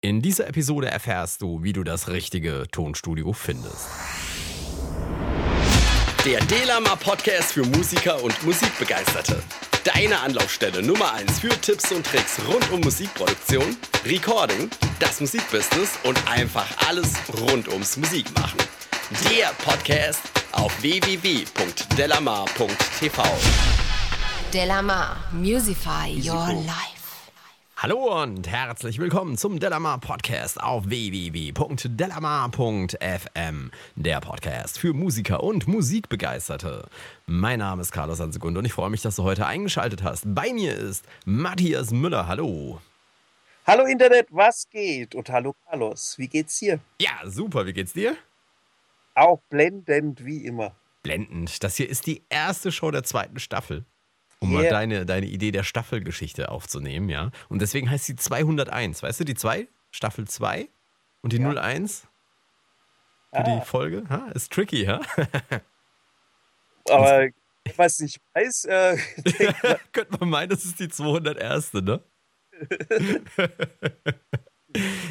In dieser Episode erfährst du, wie du das richtige Tonstudio findest. Der Delama Podcast für Musiker und Musikbegeisterte. Deine Anlaufstelle Nummer 1 für Tipps und Tricks rund um Musikproduktion, Recording, das Musikbusiness und einfach alles rund ums Musikmachen. Der Podcast auf www.delamar.tv. Delamar, Musify Your Life. Hallo und herzlich willkommen zum Delamar Podcast auf www.delamar.fm. Der Podcast für Musiker und Musikbegeisterte. Mein Name ist Carlos Ansegund und ich freue mich, dass du heute eingeschaltet hast. Bei mir ist Matthias Müller. Hallo. Hallo Internet, was geht? Und hallo Carlos, wie geht's dir? Ja, super. Wie geht's dir? Auch blendend wie immer. Blendend. Das hier ist die erste Show der zweiten Staffel. Um Yeah. mal deine, deine Idee der Staffelgeschichte aufzunehmen, ja. Und deswegen heißt sie 201. Weißt du, die 2, Staffel 2 und die Ja. 01 für Ah. die Folge. Ha? Ist tricky, ha? Aber was ich weiß, äh, Könnte man meinen, das ist die 201. Ne?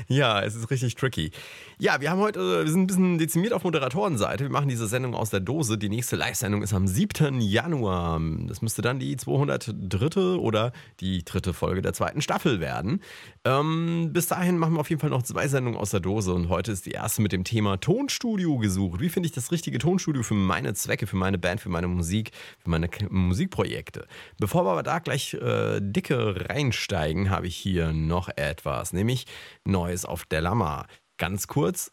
Ja, es ist richtig tricky. Ja, wir haben heute, wir sind ein bisschen dezimiert auf Moderatorenseite. Wir machen diese Sendung aus der Dose. Die nächste Live-Sendung ist am 7. Januar. Das müsste dann die 203. oder die dritte Folge der zweiten Staffel werden. Ähm, bis dahin machen wir auf jeden Fall noch zwei Sendungen aus der Dose und heute ist die erste mit dem Thema Tonstudio gesucht. Wie finde ich das richtige Tonstudio für meine Zwecke, für meine Band, für meine Musik, für meine K Musikprojekte? Bevor wir aber da gleich äh, dicke reinsteigen, habe ich hier noch etwas, nämlich Neues auf Delamar. Ganz kurz,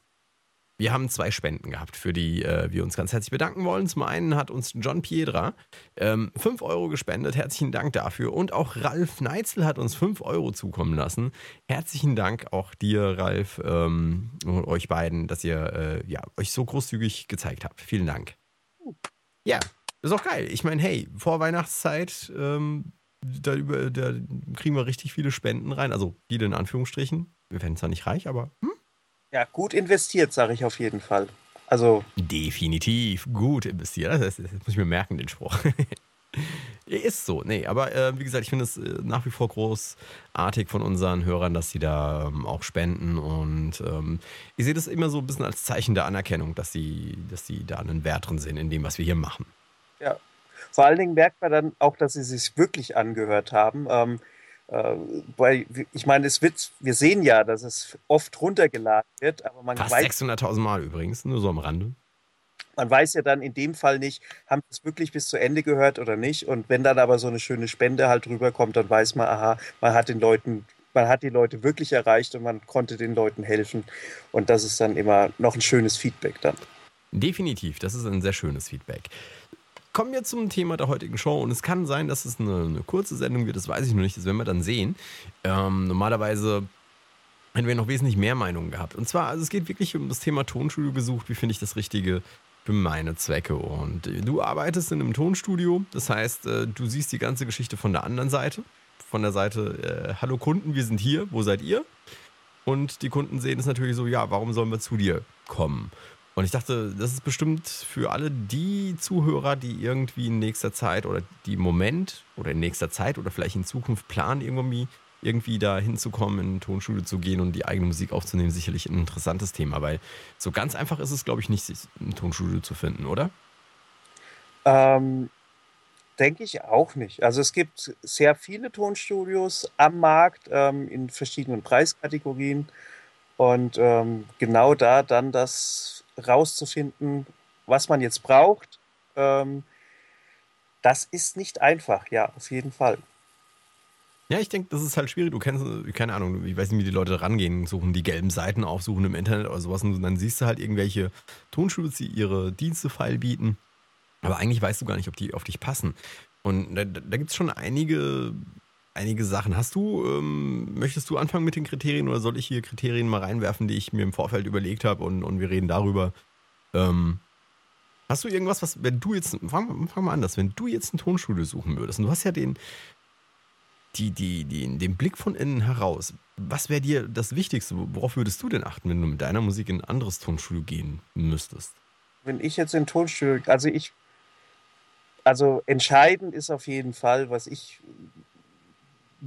wir haben zwei Spenden gehabt, für die äh, wir uns ganz herzlich bedanken wollen. Zum einen hat uns John Piedra ähm, 5 Euro gespendet. Herzlichen Dank dafür. Und auch Ralf Neitzel hat uns 5 Euro zukommen lassen. Herzlichen Dank auch dir, Ralf, ähm, und euch beiden, dass ihr äh, ja, euch so großzügig gezeigt habt. Vielen Dank. Ja, ist auch geil. Ich meine, hey, vor Weihnachtszeit, ähm, da, über, da kriegen wir richtig viele Spenden rein. Also viele in Anführungsstrichen. Wir werden zwar nicht reich, aber hm? ja, gut investiert, sage ich auf jeden Fall. Also, Definitiv gut investiert. Das, das, das muss ich mir merken, den Spruch. Ist so, nee, aber äh, wie gesagt, ich finde es äh, nach wie vor großartig von unseren Hörern, dass sie da ähm, auch spenden und ähm, ich sehe das immer so ein bisschen als Zeichen der Anerkennung, dass sie, dass sie da einen Wert drin sehen in dem, was wir hier machen. ja. Vor allen Dingen merkt man dann auch, dass sie sich wirklich angehört haben. Ähm, äh, weil, ich meine, es wird, wir sehen ja, dass es oft runtergeladen wird, aber man Fast weiß, 600.000 Mal übrigens, nur so am Rande. man weiß ja dann in dem Fall nicht, haben sie es wirklich bis zu Ende gehört oder nicht. Und wenn dann aber so eine schöne Spende halt rüberkommt, dann weiß man, aha, man hat den Leuten, man hat die Leute wirklich erreicht und man konnte den Leuten helfen. Und das ist dann immer noch ein schönes Feedback dann. Definitiv, das ist ein sehr schönes Feedback. Kommen wir zum Thema der heutigen Show und es kann sein, dass es eine, eine kurze Sendung wird, das weiß ich noch nicht, das werden wir dann sehen. Ähm, normalerweise hätten wir noch wesentlich mehr Meinungen gehabt. Und zwar, also es geht wirklich um das Thema Tonstudio gesucht, wie finde ich das Richtige für meine Zwecke. Und äh, du arbeitest in einem Tonstudio, das heißt, äh, du siehst die ganze Geschichte von der anderen Seite. Von der Seite, äh, hallo Kunden, wir sind hier, wo seid ihr? Und die Kunden sehen es natürlich so, ja, warum sollen wir zu dir kommen? Und ich dachte, das ist bestimmt für alle die Zuhörer, die irgendwie in nächster Zeit oder die im Moment oder in nächster Zeit oder vielleicht in Zukunft planen, irgendwie, irgendwie da hinzukommen, in ein Tonstudio zu gehen und die eigene Musik aufzunehmen, sicherlich ein interessantes Thema, weil so ganz einfach ist es, glaube ich, nicht, sich ein Tonstudio zu finden, oder? Ähm, denke ich auch nicht. Also es gibt sehr viele Tonstudios am Markt ähm, in verschiedenen Preiskategorien. Und ähm, genau da dann das rauszufinden, was man jetzt braucht, ähm, das ist nicht einfach, ja, auf jeden Fall. Ja, ich denke, das ist halt schwierig. Du kennst, keine Ahnung, ich weiß nicht, wie die Leute rangehen, suchen die gelben Seiten aufsuchen im Internet oder sowas und dann siehst du halt irgendwelche Tonstudios, die ihre Dienste feil bieten. Aber eigentlich weißt du gar nicht, ob die auf dich passen. Und da, da gibt es schon einige, einige Sachen. Hast du, ähm, möchtest du anfangen mit den Kriterien oder soll ich hier Kriterien mal reinwerfen, die ich mir im Vorfeld überlegt habe und, und wir reden darüber? Ähm, hast du irgendwas, was, wenn du jetzt, fang, fang mal anders, wenn du jetzt ein Tonstudio suchen würdest und du hast ja den, die, die, die, den Blick von innen heraus, was wäre dir das Wichtigste? Worauf würdest du denn achten, wenn du mit deiner Musik in ein anderes Tonstudio gehen müsstest? Wenn ich jetzt in Tonstudio, also ich, also entscheidend ist auf jeden Fall, was ich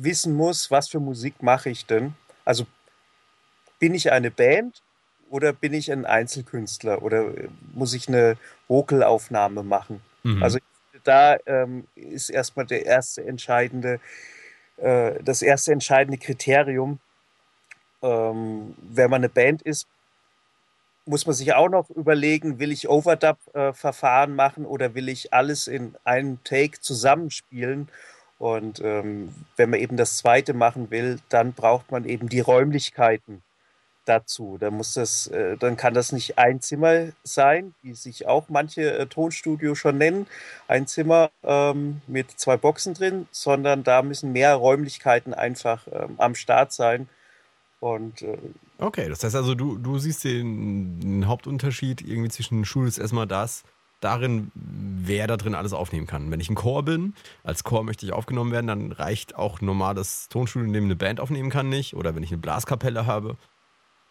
wissen muss, was für Musik mache ich denn? Also bin ich eine Band oder bin ich ein Einzelkünstler oder äh, muss ich eine Vocalaufnahme machen? Mhm. Also da ähm, ist erstmal der erste entscheidende, äh, das erste entscheidende Kriterium. Ähm, wenn man eine Band ist, muss man sich auch noch überlegen, will ich Overdub-Verfahren äh, machen oder will ich alles in einem Take zusammenspielen? Und ähm, wenn man eben das zweite machen will, dann braucht man eben die Räumlichkeiten dazu. Dann muss das, äh, dann kann das nicht ein Zimmer sein, wie sich auch manche äh, Tonstudios schon nennen, ein Zimmer ähm, mit zwei Boxen drin, sondern da müssen mehr Räumlichkeiten einfach ähm, am Start sein. Und äh, okay, das heißt also, du, du siehst den, den Hauptunterschied irgendwie zwischen Schule ist erstmal das, darin, wer da drin alles aufnehmen kann. Wenn ich ein Chor bin, als Chor möchte ich aufgenommen werden, dann reicht auch normales Tonstudio, in dem eine Band aufnehmen kann, nicht. Oder wenn ich eine Blaskapelle habe.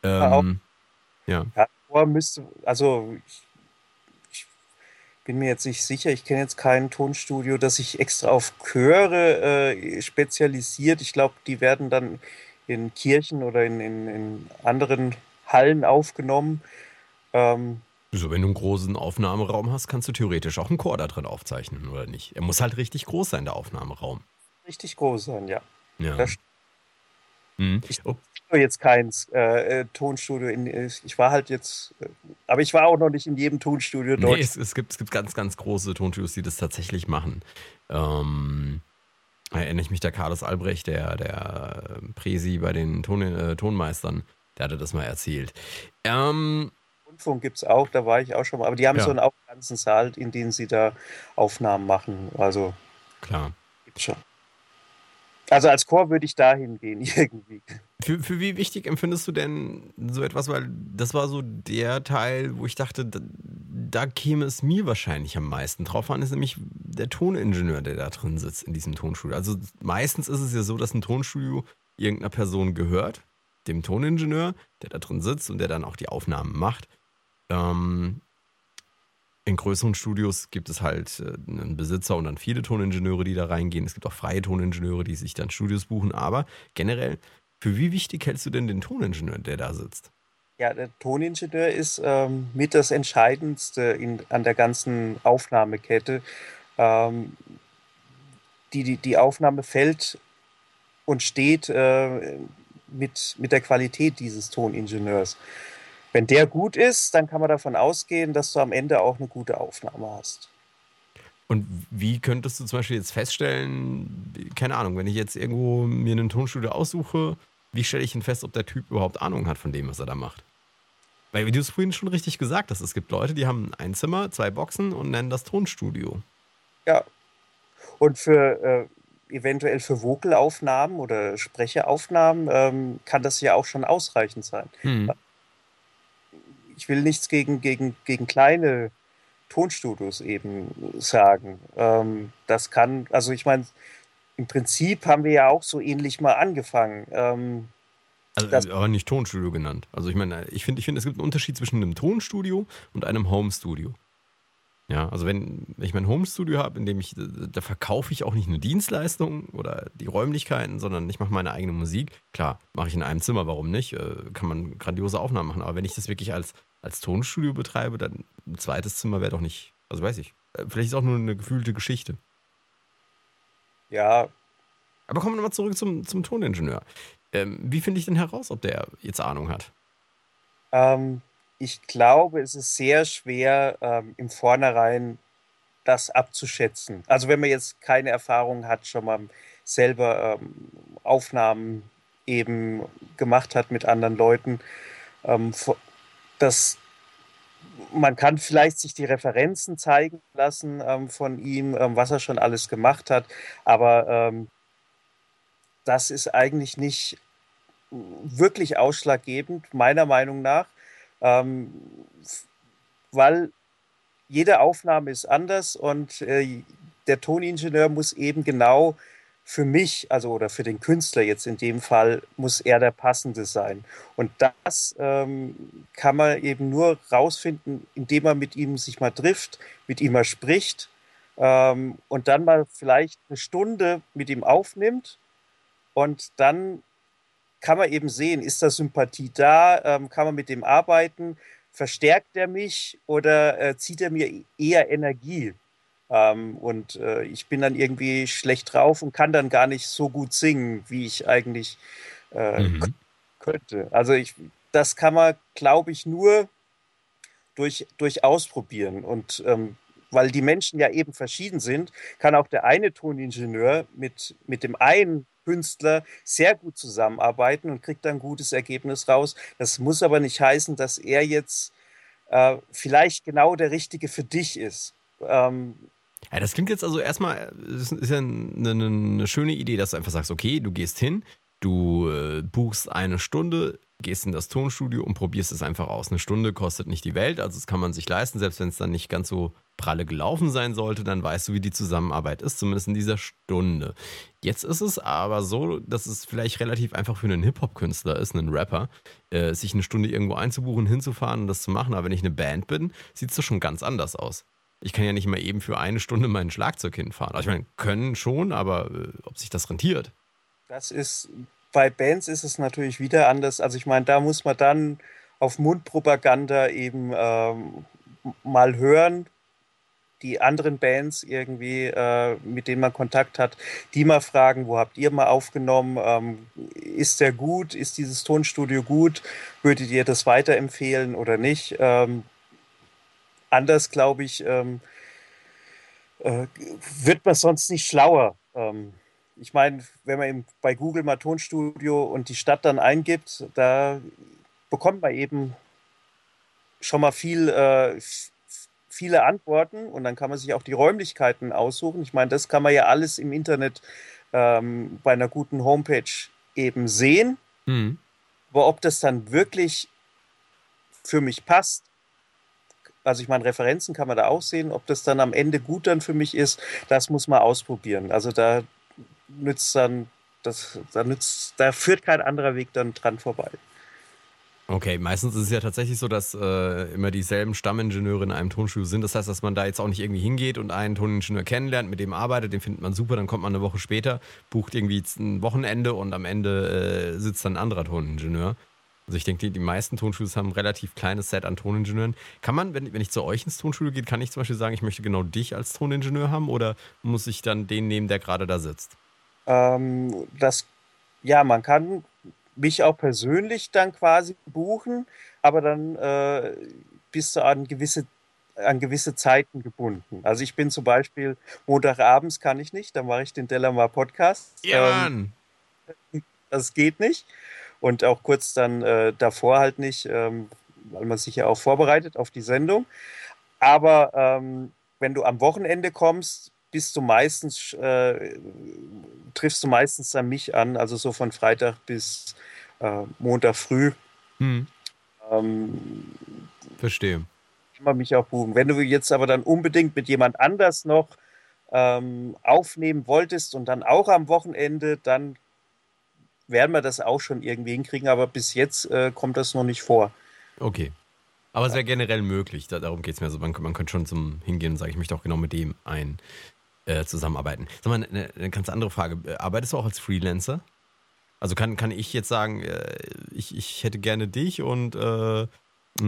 Ähm, ja. ja. Chor müsste, also ich, ich, bin mir jetzt nicht sicher, ich kenne jetzt kein Tonstudio, das sich extra auf Chöre äh, spezialisiert. Ich glaube, die werden dann in Kirchen oder in, in, in anderen Hallen aufgenommen. Ähm, so, wenn du einen großen Aufnahmeraum hast, kannst du theoretisch auch einen Chor da drin aufzeichnen, oder nicht? Er muss halt richtig groß sein, der Aufnahmeraum. Richtig groß sein, ja. Ja. Mhm. Ich oh. jetzt kein äh, äh, Tonstudio. In, ich war halt jetzt, äh, aber ich war auch noch nicht in jedem Tonstudio dort. Nee, es, es, gibt, es gibt ganz, ganz große Tonstudios, die das tatsächlich machen. Ähm, erinnere ich mich der Carlos Albrecht, der, der Presi bei den Ton, äh, Tonmeistern, der hatte das mal erzählt. Ähm, Rundfunk gibt es auch, da war ich auch schon mal. Aber die haben ja. so einen ganzen Saal, in dem sie da Aufnahmen machen. Also. Klar. Gibt's schon. Also als Chor würde ich dahin gehen, irgendwie. Für, für wie wichtig empfindest du denn so etwas? Weil das war so der Teil, wo ich dachte, da, da käme es mir wahrscheinlich am meisten drauf an, ist nämlich der Toningenieur, der da drin sitzt in diesem Tonstudio. Also meistens ist es ja so, dass ein Tonstudio irgendeiner Person gehört, dem Toningenieur, der da drin sitzt und der dann auch die Aufnahmen macht. Ähm, in größeren Studios gibt es halt äh, einen Besitzer und dann viele Toningenieure, die da reingehen. Es gibt auch freie Toningenieure, die sich dann Studios buchen. Aber generell, für wie wichtig hältst du denn den Toningenieur, der da sitzt? Ja, der Toningenieur ist ähm, mit das Entscheidendste in, an der ganzen Aufnahmekette. Ähm, die, die, die Aufnahme fällt und steht äh, mit, mit der Qualität dieses Toningenieurs. Wenn der gut ist, dann kann man davon ausgehen, dass du am Ende auch eine gute Aufnahme hast. Und wie könntest du zum Beispiel jetzt feststellen, keine Ahnung, wenn ich jetzt irgendwo mir einen Tonstudio aussuche, wie stelle ich denn fest, ob der Typ überhaupt Ahnung hat von dem, was er da macht? Weil wie du es vorhin schon richtig gesagt hast, es gibt Leute, die haben ein Zimmer, zwei Boxen und nennen das Tonstudio. Ja. Und für äh, eventuell für Vocalaufnahmen oder Sprecheraufnahmen ähm, kann das ja auch schon ausreichend sein. Hm ich will nichts gegen, gegen, gegen kleine Tonstudios eben sagen. Ähm, das kann, also ich meine, im Prinzip haben wir ja auch so ähnlich mal angefangen. Ähm, also, aber nicht Tonstudio genannt. Also ich meine, ich finde, ich finde, es gibt einen Unterschied zwischen einem Tonstudio und einem Homestudio. Ja, also wenn, ich mein Homestudio habe, in dem ich, da verkaufe ich auch nicht eine Dienstleistung oder die Räumlichkeiten, sondern ich mache meine eigene Musik. Klar, mache ich in einem Zimmer, warum nicht? Äh, kann man grandiose Aufnahmen machen. Aber wenn ich das wirklich als, als Tonstudio betreibe, dann ein zweites Zimmer wäre doch nicht, also weiß ich. Äh, vielleicht ist auch nur eine gefühlte Geschichte. Ja. Aber kommen wir nochmal zurück zum, zum Toningenieur. Ähm, wie finde ich denn heraus, ob der jetzt Ahnung hat? Ähm, ich glaube, es ist sehr schwer, ähm, im Vornherein das abzuschätzen. Also wenn man jetzt keine Erfahrung hat, schon mal selber ähm, Aufnahmen eben gemacht hat mit anderen Leuten, ähm, das, man kann vielleicht sich die Referenzen zeigen lassen ähm, von ihm, ähm, was er schon alles gemacht hat, aber ähm, das ist eigentlich nicht wirklich ausschlaggebend, meiner Meinung nach. Ähm, weil jede Aufnahme ist anders und äh, der Toningenieur muss eben genau für mich, also oder für den Künstler jetzt in dem Fall, muss er der passende sein. Und das ähm, kann man eben nur rausfinden, indem man mit ihm sich mal trifft, mit ihm mal spricht ähm, und dann mal vielleicht eine Stunde mit ihm aufnimmt und dann kann man eben sehen, ist da Sympathie da, ähm, kann man mit dem arbeiten, verstärkt er mich oder äh, zieht er mir eher Energie? Ähm, und äh, ich bin dann irgendwie schlecht drauf und kann dann gar nicht so gut singen, wie ich eigentlich äh, mhm. könnte. Also ich, das kann man, glaube ich, nur durch, durch Ausprobieren. Und ähm, weil die Menschen ja eben verschieden sind, kann auch der eine Toningenieur mit, mit dem einen Künstler sehr gut zusammenarbeiten und kriegt dann ein gutes Ergebnis raus. Das muss aber nicht heißen, dass er jetzt äh, vielleicht genau der Richtige für dich ist. Ähm, ja, das klingt jetzt also erstmal, das ist ja eine, eine, schöne Idee, dass du einfach sagst, okay, du gehst hin, du äh, buchst eine Stunde, gehst in das Tonstudio und probierst es einfach aus. Eine Stunde kostet nicht die Welt, also das kann man sich leisten, selbst wenn es dann nicht ganz so pralle gelaufen sein sollte, dann weißt du, wie die Zusammenarbeit ist, zumindest in dieser Stunde. Jetzt ist es aber so, dass es vielleicht relativ einfach für einen Hip-Hop-Künstler ist, einen Rapper, äh, sich eine Stunde irgendwo einzubuchen, hinzufahren und das zu machen. Aber wenn ich eine Band bin, sieht es doch schon ganz anders aus. Ich kann ja nicht mal eben für eine Stunde mein Schlagzeug hinfahren. Also ich meine, können schon, aber äh, ob sich das rentiert? Das ist, bei Bands ist es natürlich wieder anders. Also ich meine, da muss man dann auf Mundpropaganda eben ähm, mal hören, die anderen Bands irgendwie, äh, mit denen man Kontakt hat, die mal fragen, wo habt ihr mal aufgenommen? Ähm, ist der gut? Ist dieses Tonstudio gut? Würdet ihr das weiterempfehlen oder nicht? Ähm, anders, glaube ich, ähm, äh, wird man sonst nicht schlauer. Ähm, ich meine, wenn man eben bei Google mal Tonstudio und die Stadt dann eingibt, da bekommt man eben schon mal viel, äh, viele Antworten und dann kann man sich auch die Räumlichkeiten aussuchen. Ich meine, das kann man ja alles im Internet ähm, bei einer guten Homepage eben sehen. Mhm. Aber ob das dann wirklich für mich passt, also ich meine, Referenzen kann man da auch sehen. Ob das dann am Ende gut dann für mich ist, das muss man ausprobieren. Also da nützt dann, das, da nützt, da führt kein anderer Weg dann dran vorbei. Okay, meistens ist es ja tatsächlich so, dass äh, immer dieselben Stammingenieure in einem Tonstudio sind. Das heißt, dass man da jetzt auch nicht irgendwie hingeht und einen Toningenieur kennenlernt, mit dem arbeitet, den findet man super, dann kommt man eine Woche später, bucht irgendwie ein Wochenende und am Ende äh, sitzt dann ein anderer Toningenieur. Also ich denke, die, die meisten Tonstudios haben ein relativ kleines Set an Toningenieuren. Kann man, wenn, wenn ich zu euch ins Tonstudio gehe, kann ich zum Beispiel sagen, ich möchte genau dich als Toningenieur haben oder muss ich dann den nehmen, der gerade da sitzt? Ähm, das, ja, man kann mich auch persönlich dann quasi buchen, aber dann äh, bist du an gewisse an gewisse Zeiten gebunden. Also ich bin zum Beispiel Montagabends kann ich nicht, dann mache ich den Delamar Podcast. Ja, ähm, das geht nicht und auch kurz dann äh, davor halt nicht, ähm, weil man sich ja auch vorbereitet auf die Sendung. Aber ähm, wenn du am Wochenende kommst, bist du meistens, äh, triffst du meistens dann mich an, also so von Freitag bis äh, Montag früh. Hm. Ähm, Verstehe. Kann man mich auch buchen. Wenn du jetzt aber dann unbedingt mit jemand anders noch ähm, aufnehmen wolltest und dann auch am Wochenende, dann werden wir das auch schon irgendwie hinkriegen, aber bis jetzt äh, kommt das noch nicht vor. Okay. Aber es wäre generell möglich, da, darum geht es mir. Also man, man könnte schon zum Hingehen und sagen, ich möchte auch genau mit dem ein äh, zusammenarbeiten. Sag mal, eine, eine ganz andere Frage. Arbeitest du auch als Freelancer? Also kann, kann ich jetzt sagen, äh, ich, ich hätte gerne dich und äh,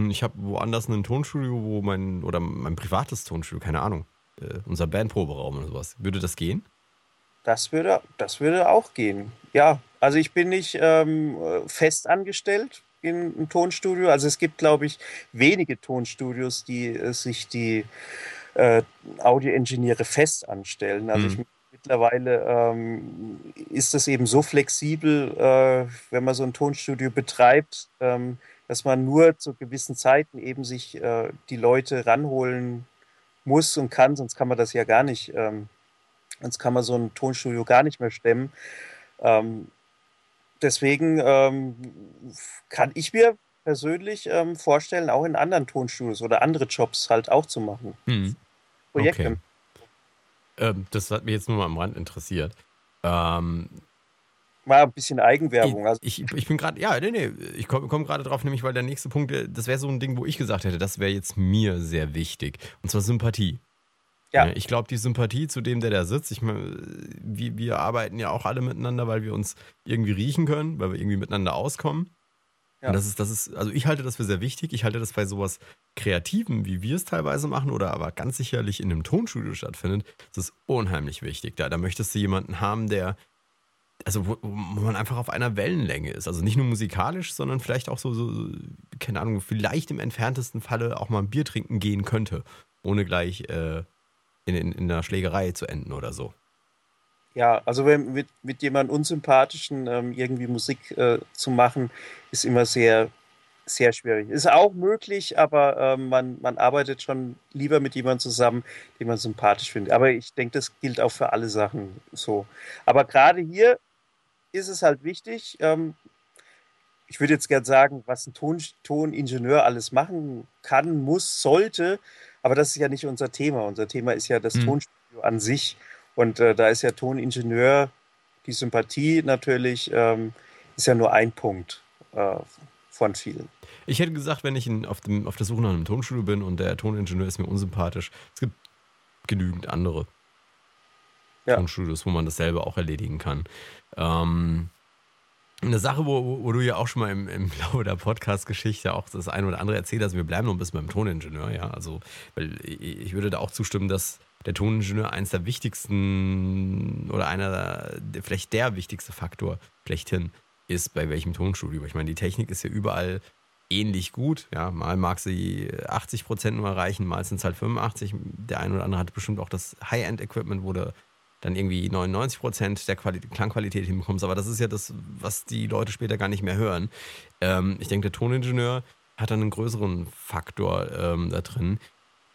ich habe woanders ein Tonstudio, wo mein, oder mein privates Tonstudio, keine Ahnung, äh, unser Bandproberaum oder sowas. Würde das gehen? Das würde, das würde auch gehen. Ja, also ich bin nicht ähm, fest angestellt in einem Tonstudio. Also es gibt, glaube ich, wenige Tonstudios, die äh, sich die äh, Audioingenieure fest anstellen. Also mhm. ich, mittlerweile ähm, ist das eben so flexibel, äh, wenn man so ein Tonstudio betreibt, ähm, dass man nur zu gewissen Zeiten eben sich äh, die Leute ranholen muss und kann, sonst kann man das ja gar nicht, ähm, sonst kann man so ein Tonstudio gar nicht mehr stemmen. Ähm, deswegen ähm, kann ich mir persönlich ähm, vorstellen, auch in anderen Tonstudios oder andere Jobs halt auch zu machen. Hm. Projekte. Okay. Ähm, das hat mich jetzt nur mal am Rand interessiert. Ähm, mal ein bisschen Eigenwerbung. Also ich, ich, ich bin gerade, ja, nee, nee, ich komme komm gerade drauf, nämlich weil der nächste Punkt, äh, das wäre so ein Ding, wo ich gesagt hätte, das wäre jetzt mir sehr wichtig. Und zwar Sympathie. Ja. Ich glaube, die Sympathie zu dem, der da sitzt, ich meine, wir, wir arbeiten ja auch alle miteinander, weil wir uns irgendwie riechen können, weil wir irgendwie miteinander auskommen. Ja. Und das ist, das ist, also ich halte das für sehr wichtig. Ich halte das bei sowas Kreativen, wie wir es teilweise machen, oder aber ganz sicherlich in einem Tonstudio stattfindet, das ist unheimlich wichtig. Da, da möchtest du jemanden haben, der, also wo, wo, man einfach auf einer Wellenlänge ist. Also nicht nur musikalisch, sondern vielleicht auch so, so, keine Ahnung, vielleicht im entferntesten Falle auch mal ein Bier trinken gehen könnte, ohne gleich äh, in, in, in einer Schlägerei zu enden oder so. Ja, also wenn mit, mit jemandem Unsympathischen ähm, irgendwie Musik äh, zu machen, ist immer sehr, sehr schwierig. Ist auch möglich, aber ähm, man, man arbeitet schon lieber mit jemandem zusammen, den man sympathisch findet. Aber ich denke, das gilt auch für alle Sachen so. Aber gerade hier ist es halt wichtig, ähm, ich würde jetzt gerne sagen, was ein Ton, Toningenieur alles machen kann, muss, sollte, aber das ist ja nicht unser Thema. Unser Thema ist ja das mhm. Tonstudio an sich. Und äh, da ist ja Toningenieur, die Sympathie natürlich, ähm, ist ja nur ein Punkt äh, von vielen. Ich hätte gesagt, wenn ich in, auf, dem, auf der Suche nach einem Tonstudio bin und der Toningenieur ist mir unsympathisch, es gibt genügend andere ja. Tonstudios, wo man das selber auch erledigen kann. Ähm, eine Sache, wo, wo du ja auch schon mal im, im Laufe der Podcast-Geschichte auch das eine oder andere erzählt hast, wir bleiben noch ein bisschen beim Toningenieur, ja. Also, weil ich würde da auch zustimmen, dass der Toningenieur eins der wichtigsten oder einer, der, vielleicht der wichtigste Faktor schlechthin ist, bei welchem Tonstudio. Ich meine, die Technik ist ja überall ähnlich gut. Ja, mal mag sie 80 Prozent nur erreichen, mal sind es halt 85. Der eine oder andere hat bestimmt auch das High-End-Equipment, wo du dann irgendwie 99 Prozent der Quali Klangqualität hinbekommst. Aber das ist ja das, was die Leute später gar nicht mehr hören. Ähm, ich denke, der Toningenieur hat dann einen größeren Faktor ähm, da drin.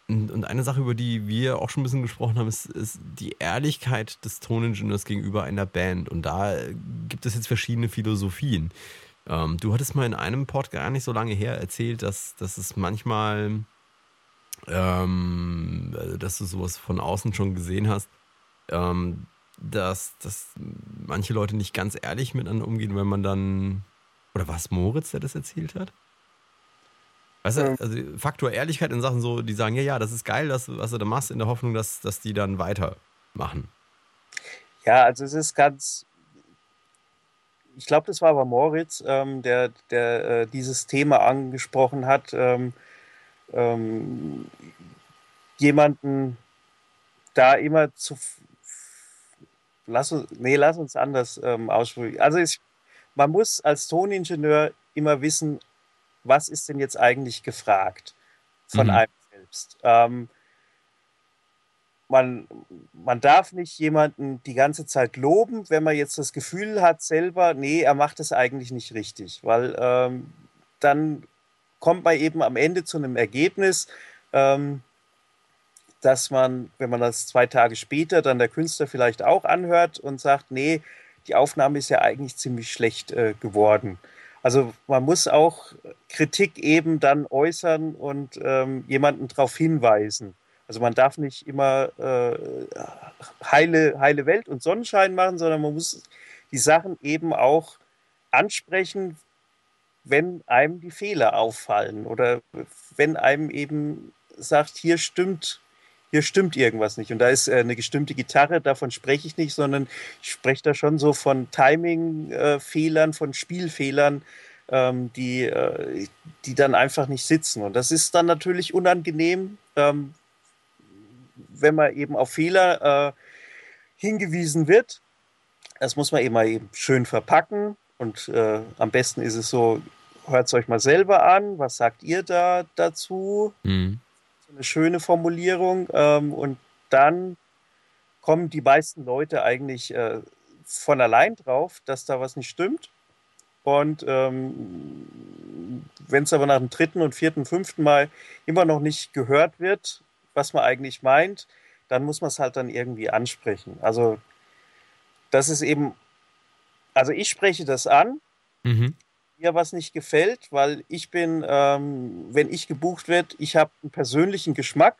Und eine Sache, über die wir auch schon ein bisschen gesprochen haben, ist, ist, die Ehrlichkeit des Toningenieurs gegenüber einer Band. Und da gibt es jetzt verschiedene Philosophien. Ähm, du hattest mal in einem Pod gar nicht so lange her erzählt, dass, dass es manchmal, ähm, dass du sowas von außen schon gesehen hast, ähm, dass, dass manche Leute nicht ganz ehrlich miteinander umgehen, wenn man dann, oder was Moritz, der das erzählt hat? Weißt du, also Faktor Ehrlichkeit in Sachen so, die sagen, ja, ja, das ist geil, das, was du da machst, in der Hoffnung, dass, dass die dann weitermachen. Ja, also es ist ganz, ich glaube, das war aber Moritz, ähm, der, der äh, dieses Thema angesprochen hat. Ähm, ähm, jemanden da immer zu. Lass uns, nee, lass uns anders ähm, aussprechen. Also ich, man muss als Toningenieur immer wissen, was ist denn jetzt eigentlich gefragt von mhm. einem selbst? Ähm, man, man darf nicht jemanden die ganze Zeit loben, wenn man jetzt das Gefühl hat selber, nee, er macht es eigentlich nicht richtig, weil ähm, dann kommt man eben am Ende zu einem Ergebnis, ähm, dass man, wenn man das zwei Tage später dann der Künstler vielleicht auch anhört und sagt, nee, die Aufnahme ist ja eigentlich ziemlich schlecht äh, geworden. Also man muss auch Kritik eben dann äußern und ähm, jemanden darauf hinweisen. Also man darf nicht immer äh, heile, heile Welt und Sonnenschein machen, sondern man muss die Sachen eben auch ansprechen, wenn einem die Fehler auffallen oder wenn einem eben sagt, hier stimmt hier stimmt irgendwas nicht. Und da ist äh, eine gestimmte Gitarre, davon spreche ich nicht, sondern ich spreche da schon so von Timing-Fehlern, von Spielfehlern, ähm, die, äh, die dann einfach nicht sitzen. Und das ist dann natürlich unangenehm, ähm, wenn man eben auf Fehler äh, hingewiesen wird. Das muss man eben mal eben schön verpacken. Und äh, am besten ist es so, hört es euch mal selber an. Was sagt ihr da dazu? Mhm eine schöne Formulierung. Ähm, und dann kommen die meisten Leute eigentlich äh, von allein drauf, dass da was nicht stimmt. Und ähm, wenn es aber nach dem dritten und vierten, fünften Mal immer noch nicht gehört wird, was man eigentlich meint, dann muss man es halt dann irgendwie ansprechen. Also das ist eben, also ich spreche das an. Mhm mir was nicht gefällt, weil ich bin, ähm, wenn ich gebucht werde, ich habe einen persönlichen Geschmack,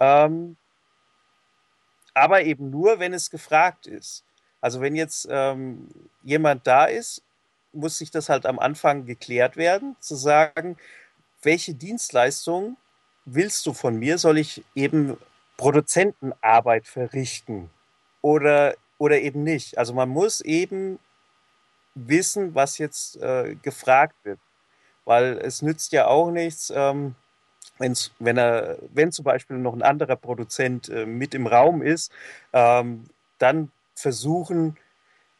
ähm, aber eben nur, wenn es gefragt ist. Also wenn jetzt ähm, jemand da ist, muss sich das halt am Anfang geklärt werden, zu sagen, welche Dienstleistung willst du von mir? Soll ich eben Produzentenarbeit verrichten oder, oder eben nicht. Also man muss eben wissen, was jetzt äh, gefragt wird. Weil es nützt ja auch nichts, ähm, wenn's, wenn, er, wenn zum Beispiel noch ein anderer Produzent äh, mit im Raum ist, ähm, dann versuchen,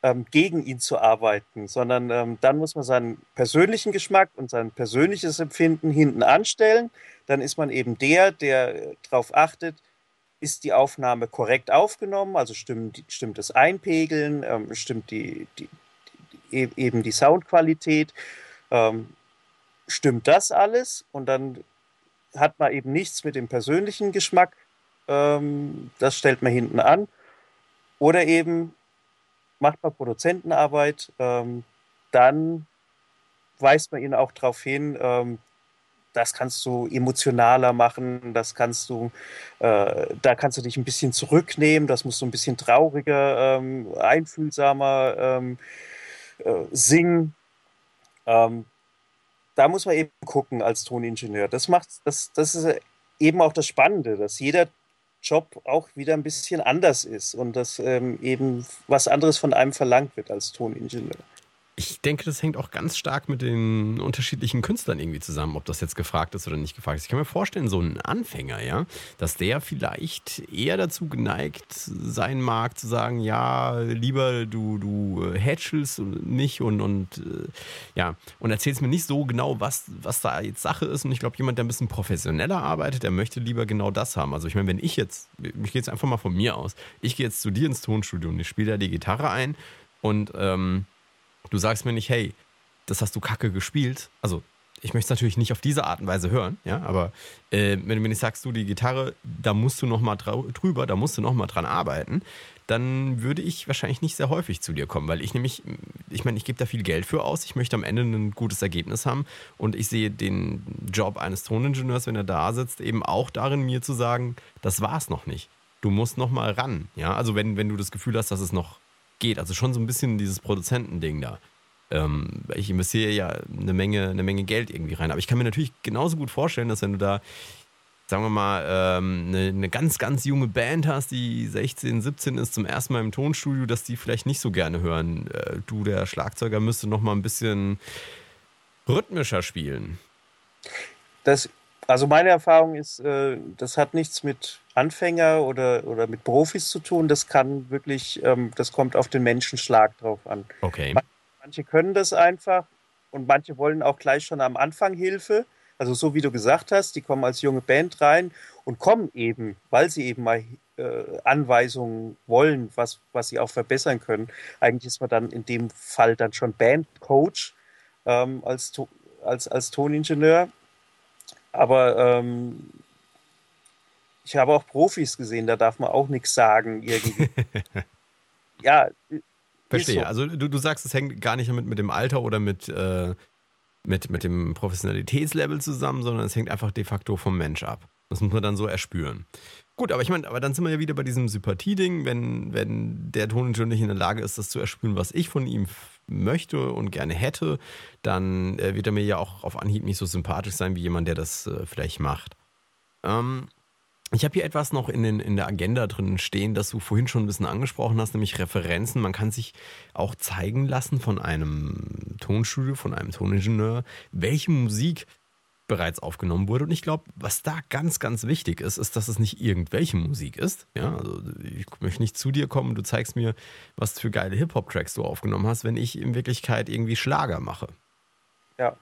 ähm, gegen ihn zu arbeiten, sondern ähm, dann muss man seinen persönlichen Geschmack und sein persönliches Empfinden hinten anstellen. Dann ist man eben der, der darauf achtet, ist die Aufnahme korrekt aufgenommen, also stimmt, stimmt das Einpegeln, ähm, stimmt die, die, eben die Soundqualität, ähm, stimmt das alles und dann hat man eben nichts mit dem persönlichen Geschmack, ähm, das stellt man hinten an. Oder eben macht man Produzentenarbeit, ähm, dann weist man ihn auch darauf hin, ähm, das kannst du emotionaler machen, das kannst du, äh, da kannst du dich ein bisschen zurücknehmen, das musst du ein bisschen trauriger, ähm, einfühlsamer ähm, äh, singen. Ähm, da muss man eben gucken als Toningenieur. Das macht, das, das ist eben auch das Spannende, dass jeder Job auch wieder ein bisschen anders ist und dass ähm, eben was anderes von einem verlangt wird als Toningenieur. Ich denke, das hängt auch ganz stark mit den unterschiedlichen Künstlern irgendwie zusammen, ob das jetzt gefragt ist oder nicht gefragt ist. Ich kann mir vorstellen, so ein Anfänger, ja, dass der vielleicht eher dazu geneigt sein mag, zu sagen, ja, lieber du, du hätschelst mich und, und äh, ja, und erzählst mir nicht so genau, was, was da jetzt Sache ist. Und ich glaube, jemand, der ein bisschen professioneller arbeitet, der möchte lieber genau das haben. Also ich meine, wenn ich jetzt, ich gehe jetzt einfach mal von mir aus, ich gehe jetzt zu dir ins Tonstudio und ich spiele da die Gitarre ein und ähm, Du sagst mir nicht, hey, das hast du kacke gespielt. Also, ich möchte es natürlich nicht auf diese Art und Weise hören, ja, aber äh, wenn du mir nicht sagst, du, die Gitarre, da musst du nochmal drüber, da musst du nochmal dran arbeiten, dann würde ich wahrscheinlich nicht sehr häufig zu dir kommen, weil ich nämlich, ich meine, ich gebe da viel Geld für aus, ich möchte am Ende ein gutes Ergebnis haben und ich sehe den Job eines Toningenieurs, wenn er da sitzt, eben auch darin, mir zu sagen, das war's noch nicht. Du musst nochmal ran, ja, also wenn, wenn du das Gefühl hast, dass es noch geht. Also schon so ein bisschen dieses Produzentending da. Ähm, ich investiere ja eine Menge, eine Menge Geld irgendwie rein. Aber ich kann mir natürlich genauso gut vorstellen, dass wenn du da, sagen wir mal, ähm, eine, eine, ganz, ganz junge Band hast, die 16, 17 ist, zum ersten Mal im Tonstudio, dass die vielleicht nicht so gerne hören. Äh, du, der Schlagzeuger, müsste noch mal ein bisschen rhythmischer spielen. Das also meine Erfahrung ist, äh, das hat nichts mit Anfänger oder, oder mit Profis zu tun. Das kann wirklich, ähm, das kommt auf den Menschenschlag drauf an. Okay. Manche können das einfach und manche wollen auch gleich schon am Anfang Hilfe. Also so wie du gesagt hast, die kommen als junge Band rein und kommen eben, weil sie eben mal äh, Anweisungen wollen, was, was sie auch verbessern können. Eigentlich ist man dann in dem Fall dann schon Bandcoach ähm, als, als, als Toningenieur aber ähm, ich habe auch Profis gesehen, da darf man auch nichts sagen irgendwie. ja. Verstehe. So. Also du, du sagst, es hängt gar nicht mit, mit dem Alter oder mit, äh, mit, mit dem Professionalitätslevel zusammen, sondern es hängt einfach de facto vom Mensch ab. Das muss man dann so erspüren. Gut, aber ich meine, aber dann sind wir ja wieder bei diesem Sympathie-Ding, wenn, wenn der Toningenieur nicht in der Lage ist, das zu erspüren, was ich von ihm möchte und gerne hätte, dann äh, wird er mir ja auch auf Anhieb nicht so sympathisch sein wie jemand, der das äh, vielleicht macht. Ähm, ich habe hier etwas noch in, den, in der Agenda drin stehen, das du vorhin schon ein bisschen angesprochen hast, nämlich Referenzen. Man kann sich auch zeigen lassen von einem Tonstudio, von einem Toningenieur, welche Musik bereits aufgenommen wurde. Und ich glaube, was da ganz, ganz wichtig ist, ist, dass es nicht irgendwelche Musik ist. Ja, also ich möchte nicht zu dir kommen, du zeigst mir, was für geile Hip-Hop-Tracks du aufgenommen hast, wenn ich in Wirklichkeit irgendwie Schlager mache. Ja.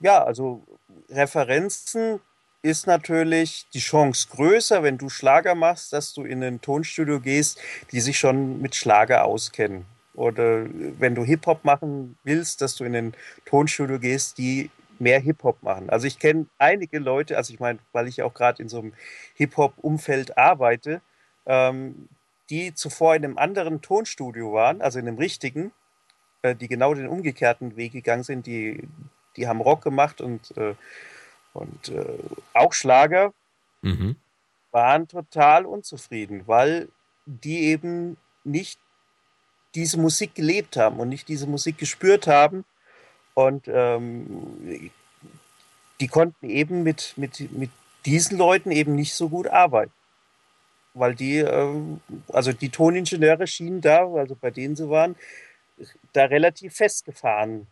Ja, also Referenzen ist natürlich die Chance größer, wenn du Schlager machst, dass du in ein Tonstudio gehst, die sich schon mit Schlager auskennen. Oder wenn du Hip-Hop machen willst, dass du in ein Tonstudio gehst, die mehr Hip-Hop machen. Also ich kenne einige Leute, also ich meine, weil ich auch gerade in so einem Hip-Hop-Umfeld arbeite, ähm, die zuvor in einem anderen Tonstudio waren, also in einem richtigen, äh, die genau den umgekehrten Weg gegangen sind, die, die haben Rock gemacht und, äh, und äh, auch Schlager, mhm. waren total unzufrieden, weil die eben nicht diese Musik gelebt haben und nicht diese Musik gespürt haben und ähm, die konnten eben mit, mit, mit diesen Leuten eben nicht so gut arbeiten. Weil die, äh, also die Toningenieure schienen da, also bei denen sie waren, da relativ festgefahren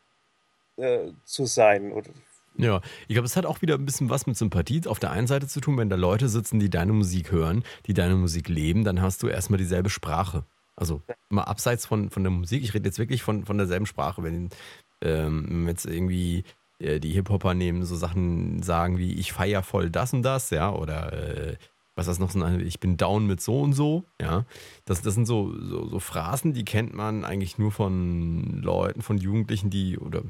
äh, zu sein. Oder ja, ich glaube, es hat auch wieder ein bisschen was mit Sympathie auf der einen Seite zu tun, wenn da Leute sitzen, die deine Musik hören, die deine Musik leben, dann hast du erstmal dieselbe Sprache. Also mal abseits von, von der Musik, ich rede jetzt wirklich von, von derselben Sprache. Wenn, ähm, jetzt irgendwie äh, die Hip-Hopper nehmen, so Sachen sagen wie ich feier voll das und das, ja, oder äh, was das noch so ich bin down mit so und so, ja. Das, das sind so, so, so Phrasen, die kennt man eigentlich nur von Leuten, von Jugendlichen, die oder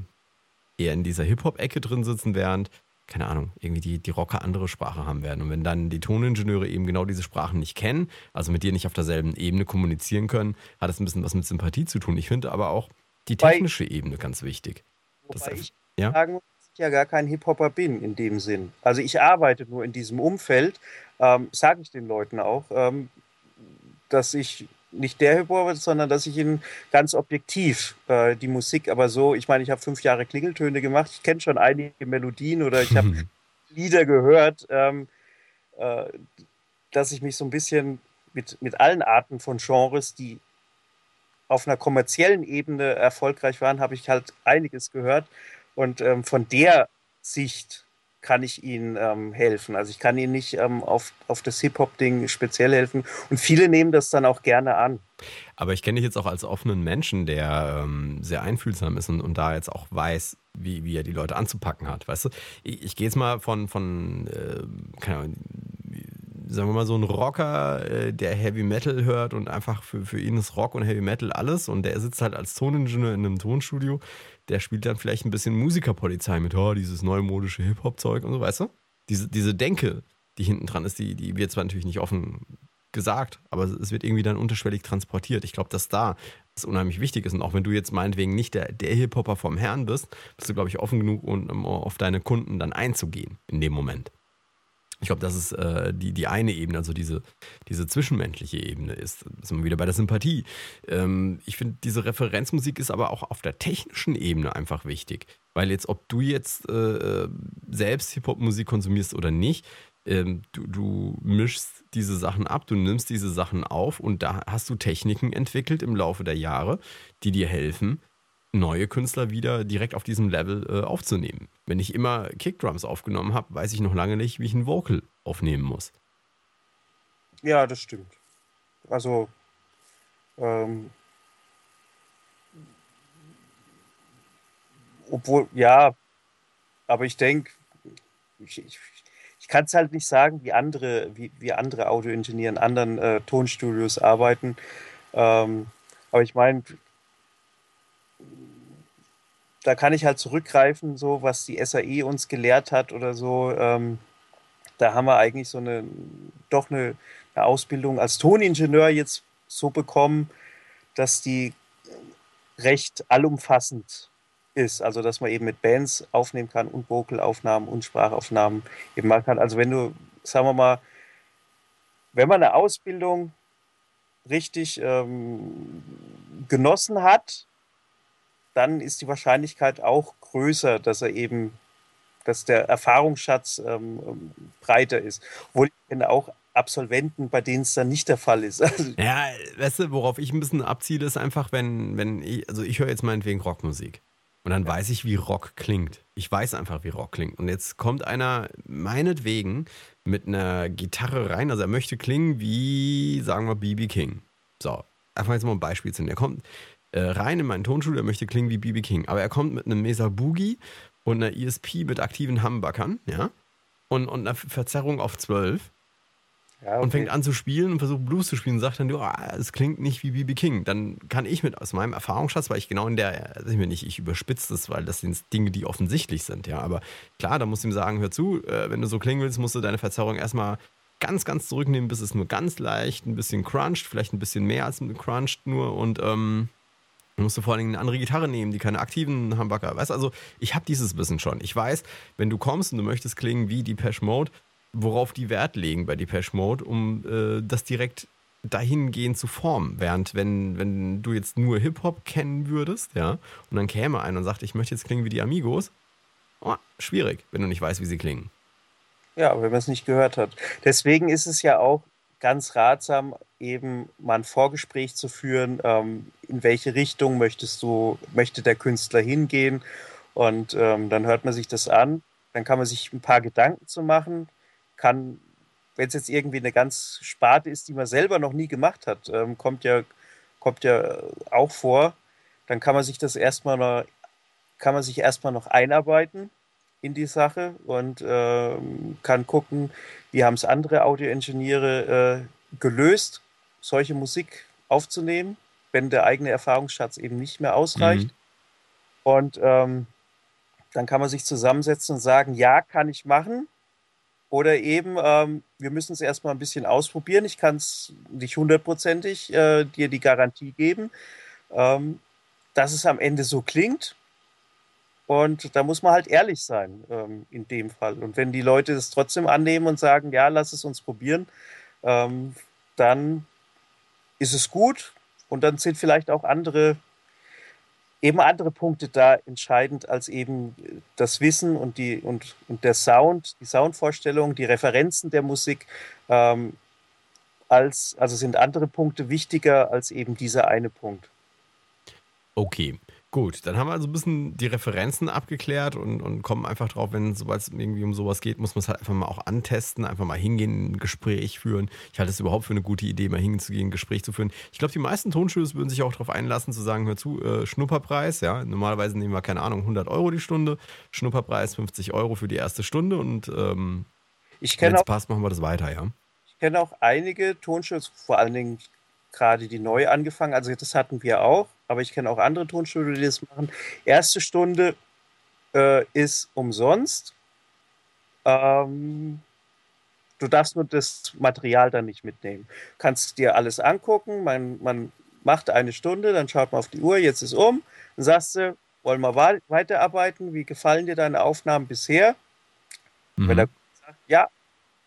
eher in dieser Hip-Hop-Ecke drin sitzen, während, keine Ahnung, irgendwie die, die Rocker andere Sprache haben werden. Und wenn dann die Toningenieure eben genau diese Sprachen nicht kennen, also mit dir nicht auf derselben Ebene kommunizieren können, hat das ein bisschen was mit Sympathie zu tun. Ich finde aber auch die technische wobei, Ebene ganz wichtig. Wobei das, ich ja? sagen muss, dass ich ja gar kein Hip-Hopper bin in dem Sinn. Also ich arbeite nur in diesem Umfeld, ähm, sage ich den Leuten auch, ähm, dass ich nicht der Hip-Hop, sondern dass ich ihn ganz objektiv äh, die Musik, aber so, ich meine, ich habe fünf Jahre Klingeltöne gemacht, ich kenne schon einige Melodien oder ich habe Lieder gehört, ähm, äh, dass ich mich so ein bisschen mit, mit allen Arten von Genres, die auf einer kommerziellen Ebene erfolgreich waren, habe ich halt einiges gehört. Und ähm, von der Sicht kann ich ihnen ähm, helfen. Also ich kann ihnen nicht ähm, auf, auf das Hip-Hop-Ding speziell helfen. Und viele nehmen das dann auch gerne an. Aber ich kenne dich jetzt auch als offenen Menschen, der ähm, sehr einfühlsam ist und, und, da jetzt auch weiß, wie, wie er die Leute anzupacken hat. Weißt du, ich, ich gehe jetzt mal von, von äh, keine Ahnung, sagen wir mal, so ein Rocker, äh, der Heavy Metal hört und einfach für, für ihn ist Rock und Heavy Metal alles und der sitzt halt als Toningenieur in einem Tonstudio der spielt dann vielleicht ein bisschen Musikerpolizei mit, oh, dieses neumodische Hip-Hop-Zeug und so, weißt du? Diese, diese Denke, die hinten dran ist, die, die wird zwar natürlich nicht offen gesagt, aber es wird irgendwie dann unterschwellig transportiert. Ich glaube, dass da das unheimlich wichtig ist. Und auch wenn du jetzt meinetwegen nicht der, der Hip-Hopper vom Herrn bist, bist du, glaube ich, offen genug, um auf deine Kunden dann einzugehen in dem Moment. Ich glaube, das ist äh, die, die eine Ebene, also diese, diese zwischenmenschliche Ebene ist. Da sind wir wieder bei der Sympathie. Ähm, ich finde, diese Referenzmusik ist aber auch auf der technischen Ebene einfach wichtig. Weil jetzt, ob du jetzt äh, selbst Hip-Hop-Musik konsumierst oder nicht, ähm, du, du mischst diese Sachen ab, du nimmst diese Sachen auf und da hast du Techniken entwickelt im Laufe der Jahre, die dir helfen, neue Künstler wieder direkt auf diesem Level äh, aufzunehmen. Wenn ich immer Kickdrums aufgenommen habe, weiß ich noch lange nicht, wie ich ein Vocal aufnehmen muss. Ja, das stimmt. Also, ähm, obwohl, ja, aber ich denke, ich, ich, ich kann es halt nicht sagen, wie andere, wie, wie andere Audioingenieure in anderen äh, Tonstudios arbeiten. Ähm, aber ich meine, da kann ich halt zurückgreifen, so was die SAE uns gelehrt hat oder so. Ähm, da haben wir eigentlich so eine doch eine, eine, Ausbildung als Toningenieur jetzt so bekommen, dass die recht allumfassend ist. Also dass man eben mit Bands aufnehmen kann und Vocalaufnahmen und Sprachaufnahmen eben machen kann. Also wenn du, sagen wir mal, wenn man eine Ausbildung richtig ähm, genossen hat, dann ist die Wahrscheinlichkeit auch größer, dass er eben, dass der Erfahrungsschatz ähm, ähm breiter ist. Obwohl ich kenne auch Absolventen, bei denen es dann nicht der Fall ist. Also ja, weißt du, worauf ich ein bisschen abziele, ist einfach, wenn, wenn ich, also ich höre jetzt meinetwegen Rockmusik. Und dann weiß ich, wie Rock klingt. Ich weiß einfach, wie Rock klingt. Und jetzt kommt einer meinetwegen mit einer Gitarre rein. Also er möchte klingen wie, sagen wir, BB King. So, einfach jetzt mal ein Beispiel zu nennen. Er kommt äh, rein in meinen Tonstudio, er möchte klingen wie BB King. Aber er kommt mit einem Mesa Boogie und einer ESP mit aktiven Humbuckern, ja, und, und einer Verzerrung auf 12. Ja, okay. Und fängt an zu spielen und versucht Blues zu spielen und sagt dann, du, ah, es klingt nicht wie BB King. Dann kann ich mit aus meinem Erfahrungsschatz, weil ich genau in der, ich mir nicht, ich überspitze das, weil das sind Dinge, die offensichtlich sind, ja. Aber klar, da musst du ihm sagen, hör zu, äh, wenn du so klingen willst, musst du deine Verzerrung erstmal ganz, ganz zurücknehmen, bis es nur ganz leicht, ein bisschen cruncht, vielleicht ein bisschen mehr als cruncht nur und ähm, Du musst vor allen Dingen eine andere Gitarre nehmen, die keine aktiven Humbucker. Weißt also, ich habe dieses Wissen schon. Ich weiß, wenn du kommst und du möchtest klingen wie Depeche Mode, worauf die Wert legen bei Depeche Mode, um äh, das direkt dahingehend zu formen. Während, wenn, wenn du jetzt nur Hip-Hop kennen würdest, ja, und dann käme einer und sagt, ich möchte jetzt klingen wie die Amigos, oh, schwierig, wenn du nicht weißt, wie sie klingen. Ja, wenn man es nicht gehört hat. Deswegen ist es ja auch ganz ratsam, eben mal ein Vorgespräch zu führen, ähm, in welche Richtung möchtest du, möchte der Künstler hingehen. Und ähm, dann hört man sich das an, dann kann man sich ein paar Gedanken zu machen, kann, wenn es jetzt irgendwie eine ganz Sparte ist, die man selber noch nie gemacht hat, ähm, kommt ja, kommt ja auch vor, dann kann man sich das erstmal noch, kann man sich erstmal noch einarbeiten in die Sache und äh, kann gucken, wie haben es andere Audioingenieure äh, gelöst, solche Musik aufzunehmen, wenn der eigene Erfahrungsschatz eben nicht mehr ausreicht. Mhm. Und ähm, dann kann man sich zusammensetzen und sagen, ja, kann ich machen. Oder eben, ähm, wir müssen es erstmal ein bisschen ausprobieren. Ich kann es nicht hundertprozentig äh, dir die Garantie geben, ähm, dass es am Ende so klingt. Und da muss man halt ehrlich sein ähm, in dem Fall. Und wenn die Leute es trotzdem annehmen und sagen, ja, lass es uns probieren, ähm, dann ist es gut. Und dann sind vielleicht auch andere, eben andere Punkte da entscheidend als eben das Wissen und, die, und, und der Sound, die Soundvorstellung, die Referenzen der Musik. Ähm, als, also sind andere Punkte wichtiger als eben dieser eine Punkt. Okay. Gut, dann haben wir also ein bisschen die Referenzen abgeklärt und, und kommen einfach drauf, wenn es irgendwie um sowas geht, muss man es halt einfach mal auch antesten, einfach mal hingehen, ein Gespräch führen. Ich halte es überhaupt für eine gute Idee, mal hinzugehen, ein Gespräch zu führen. Ich glaube, die meisten Tonstudios würden sich auch darauf einlassen, zu sagen, hör zu, äh, Schnupperpreis, ja, normalerweise nehmen wir, keine Ahnung, 100 Euro die Stunde, Schnupperpreis 50 Euro für die erste Stunde und ähm, wenn es passt, machen wir das weiter, ja. Ich kenne auch einige Tonstudios, vor allen Dingen gerade die neu angefangen, also das hatten wir auch, aber ich kenne auch andere Tonstudios, die das machen. Erste Stunde äh, ist umsonst. Ähm, du darfst nur das Material dann nicht mitnehmen. Du kannst dir alles angucken, man, man macht eine Stunde, dann schaut man auf die Uhr, jetzt ist um, dann sagst du, wollen wir weiterarbeiten, wie gefallen dir deine Aufnahmen bisher? Mhm. Wenn er sagt, ja,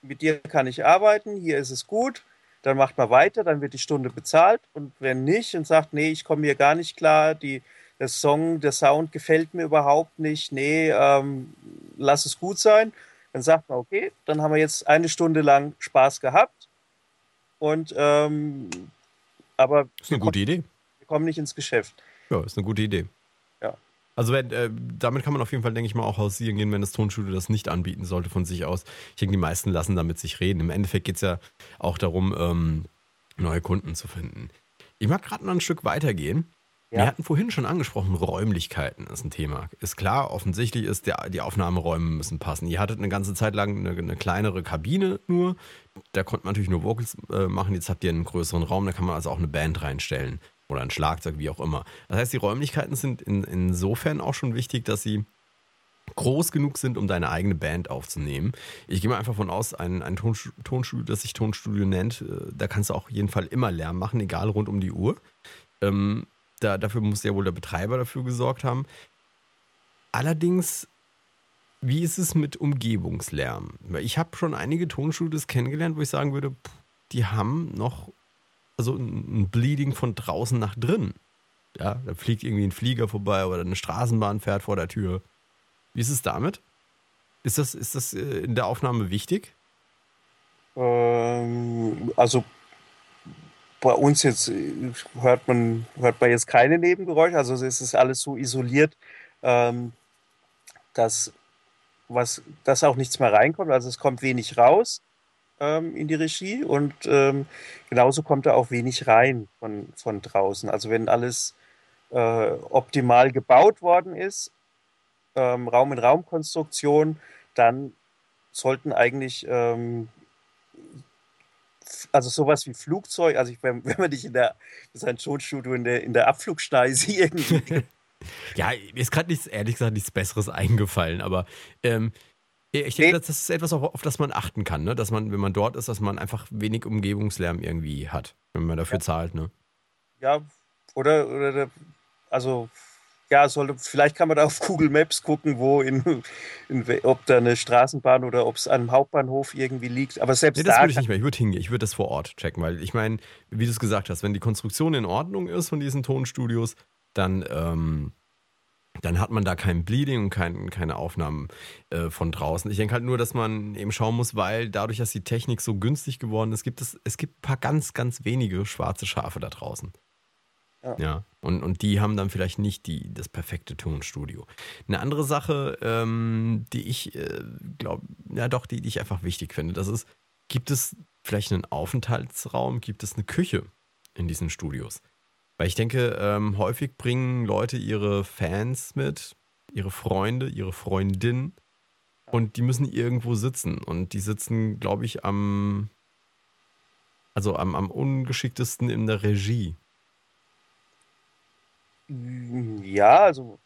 mit dir kann ich arbeiten, hier ist es gut, dann macht man weiter, dann wird die Stunde bezahlt und wenn nicht und sagt, nee, ich komme hier gar nicht klar, die, der Song, der Sound gefällt mir überhaupt nicht, nee, ähm, lass es gut sein, dann sagt man, okay, dann haben wir jetzt eine Stunde lang Spaß gehabt und ähm, aber das ist eine gute kommen, Idee. Wir kommen nicht ins Geschäft. Ja, ist eine gute Idee. Also wenn, äh, damit kann man auf jeden Fall, denke ich mal, auch hausieren gehen, wenn das Tonstudio das nicht anbieten sollte von sich aus. Ich denke, die meisten lassen damit sich reden. Im Endeffekt geht es ja auch darum, ähm, neue Kunden zu finden. Ich mag gerade noch ein Stück weitergehen. Ja. Wir hatten vorhin schon angesprochen, Räumlichkeiten ist ein Thema. Ist klar, offensichtlich ist, der, die Aufnahmeräume müssen passen. Ihr hattet eine ganze Zeit lang eine, eine kleinere Kabine nur. Da konnte man natürlich nur Vocals äh, machen. Jetzt habt ihr einen größeren Raum, da kann man also auch eine Band reinstellen oder ein Schlagzeug, wie auch immer. Das heißt, die Räumlichkeiten sind in, insofern auch schon wichtig, dass sie groß genug sind, um deine eigene Band aufzunehmen. Ich gehe mal einfach von aus, ein, ein Tonstudio, das sich Tonstudio nennt, äh, da kannst du auch jeden Fall immer Lärm machen, egal rund um die Uhr. Ähm, da, dafür muss ja wohl der Betreiber dafür gesorgt haben. Allerdings, wie ist es mit Umgebungslärm? Ich habe schon einige Tonstudios kennengelernt, wo ich sagen würde, die haben noch also ein Bleeding von draußen nach drin. Ja, da fliegt irgendwie ein Flieger vorbei oder eine Straßenbahn fährt vor der Tür. Wie ist es damit? Ist das, ist das äh, in der Aufnahme wichtig? Ähm, also bei uns jetzt hört man, hört man jetzt keine Nebengeräusche, also es ist alles so isoliert, ähm, dass, was, dass auch nichts mehr reinkommt, also es kommt wenig raus ähm, in die Regie und ähm, genauso kommt da auch wenig rein von, von draußen. Also wenn alles äh, optimal gebaut worden ist, ähm, Raum-in-Raum-Konstruktion, dann sollten eigentlich ähm, also sowas wie Flugzeug, also ich, wenn, wenn man dich in der, sein Tonstudio in der, in der Abflugschneise irgendwie. ja, mir ist gerade nichts, ehrlich gesagt, nichts Besseres eingefallen, aber ähm, ich denke, das ist etwas, auf, das man achten kann, ne? dass man, wenn man dort ist, dass man einfach wenig Umgebungslärm irgendwie hat, wenn man dafür ja. zahlt. Ne? Ja, oder, oder also ja, sollte, vielleicht kann man da auf Google Maps gucken, wo in, in ob da eine Straßenbahn oder ob es an einem Hauptbahnhof irgendwie liegt. Aber selbst nee, das würde ich nicht mehr. Ich würde hingehen. Ich würde das vor Ort checken, weil ich meine, wie du es gesagt hast, wenn die Konstruktion in Ordnung ist von diesen Tonstudios, dann ähm, dann hat man da kein Bleeding und kein, keine Aufnahmen äh, von draußen. Ich denke halt nur, dass man eben schauen muss, weil dadurch, dass die Technik so günstig geworden ist, gibt es, es gibt ein paar ganz, ganz wenige schwarze Schafe da draußen. Ja. ja. Und, und die haben dann vielleicht nicht die, das perfekte Tonstudio. Eine andere Sache, ähm, die ich äh, glaube, ja doch, die, die ich einfach wichtig finde, das ist, gibt es vielleicht einen Aufenthaltsraum, gibt es eine Küche in diesen Studios? Weil ich denke, ähm, häufig bringen Leute ihre Fans mit, ihre Freunde, ihre Freundin und die müssen irgendwo sitzen. Und die sitzen, glaube ich, am, also am, am ungeschicktesten in der Regie. Ja, also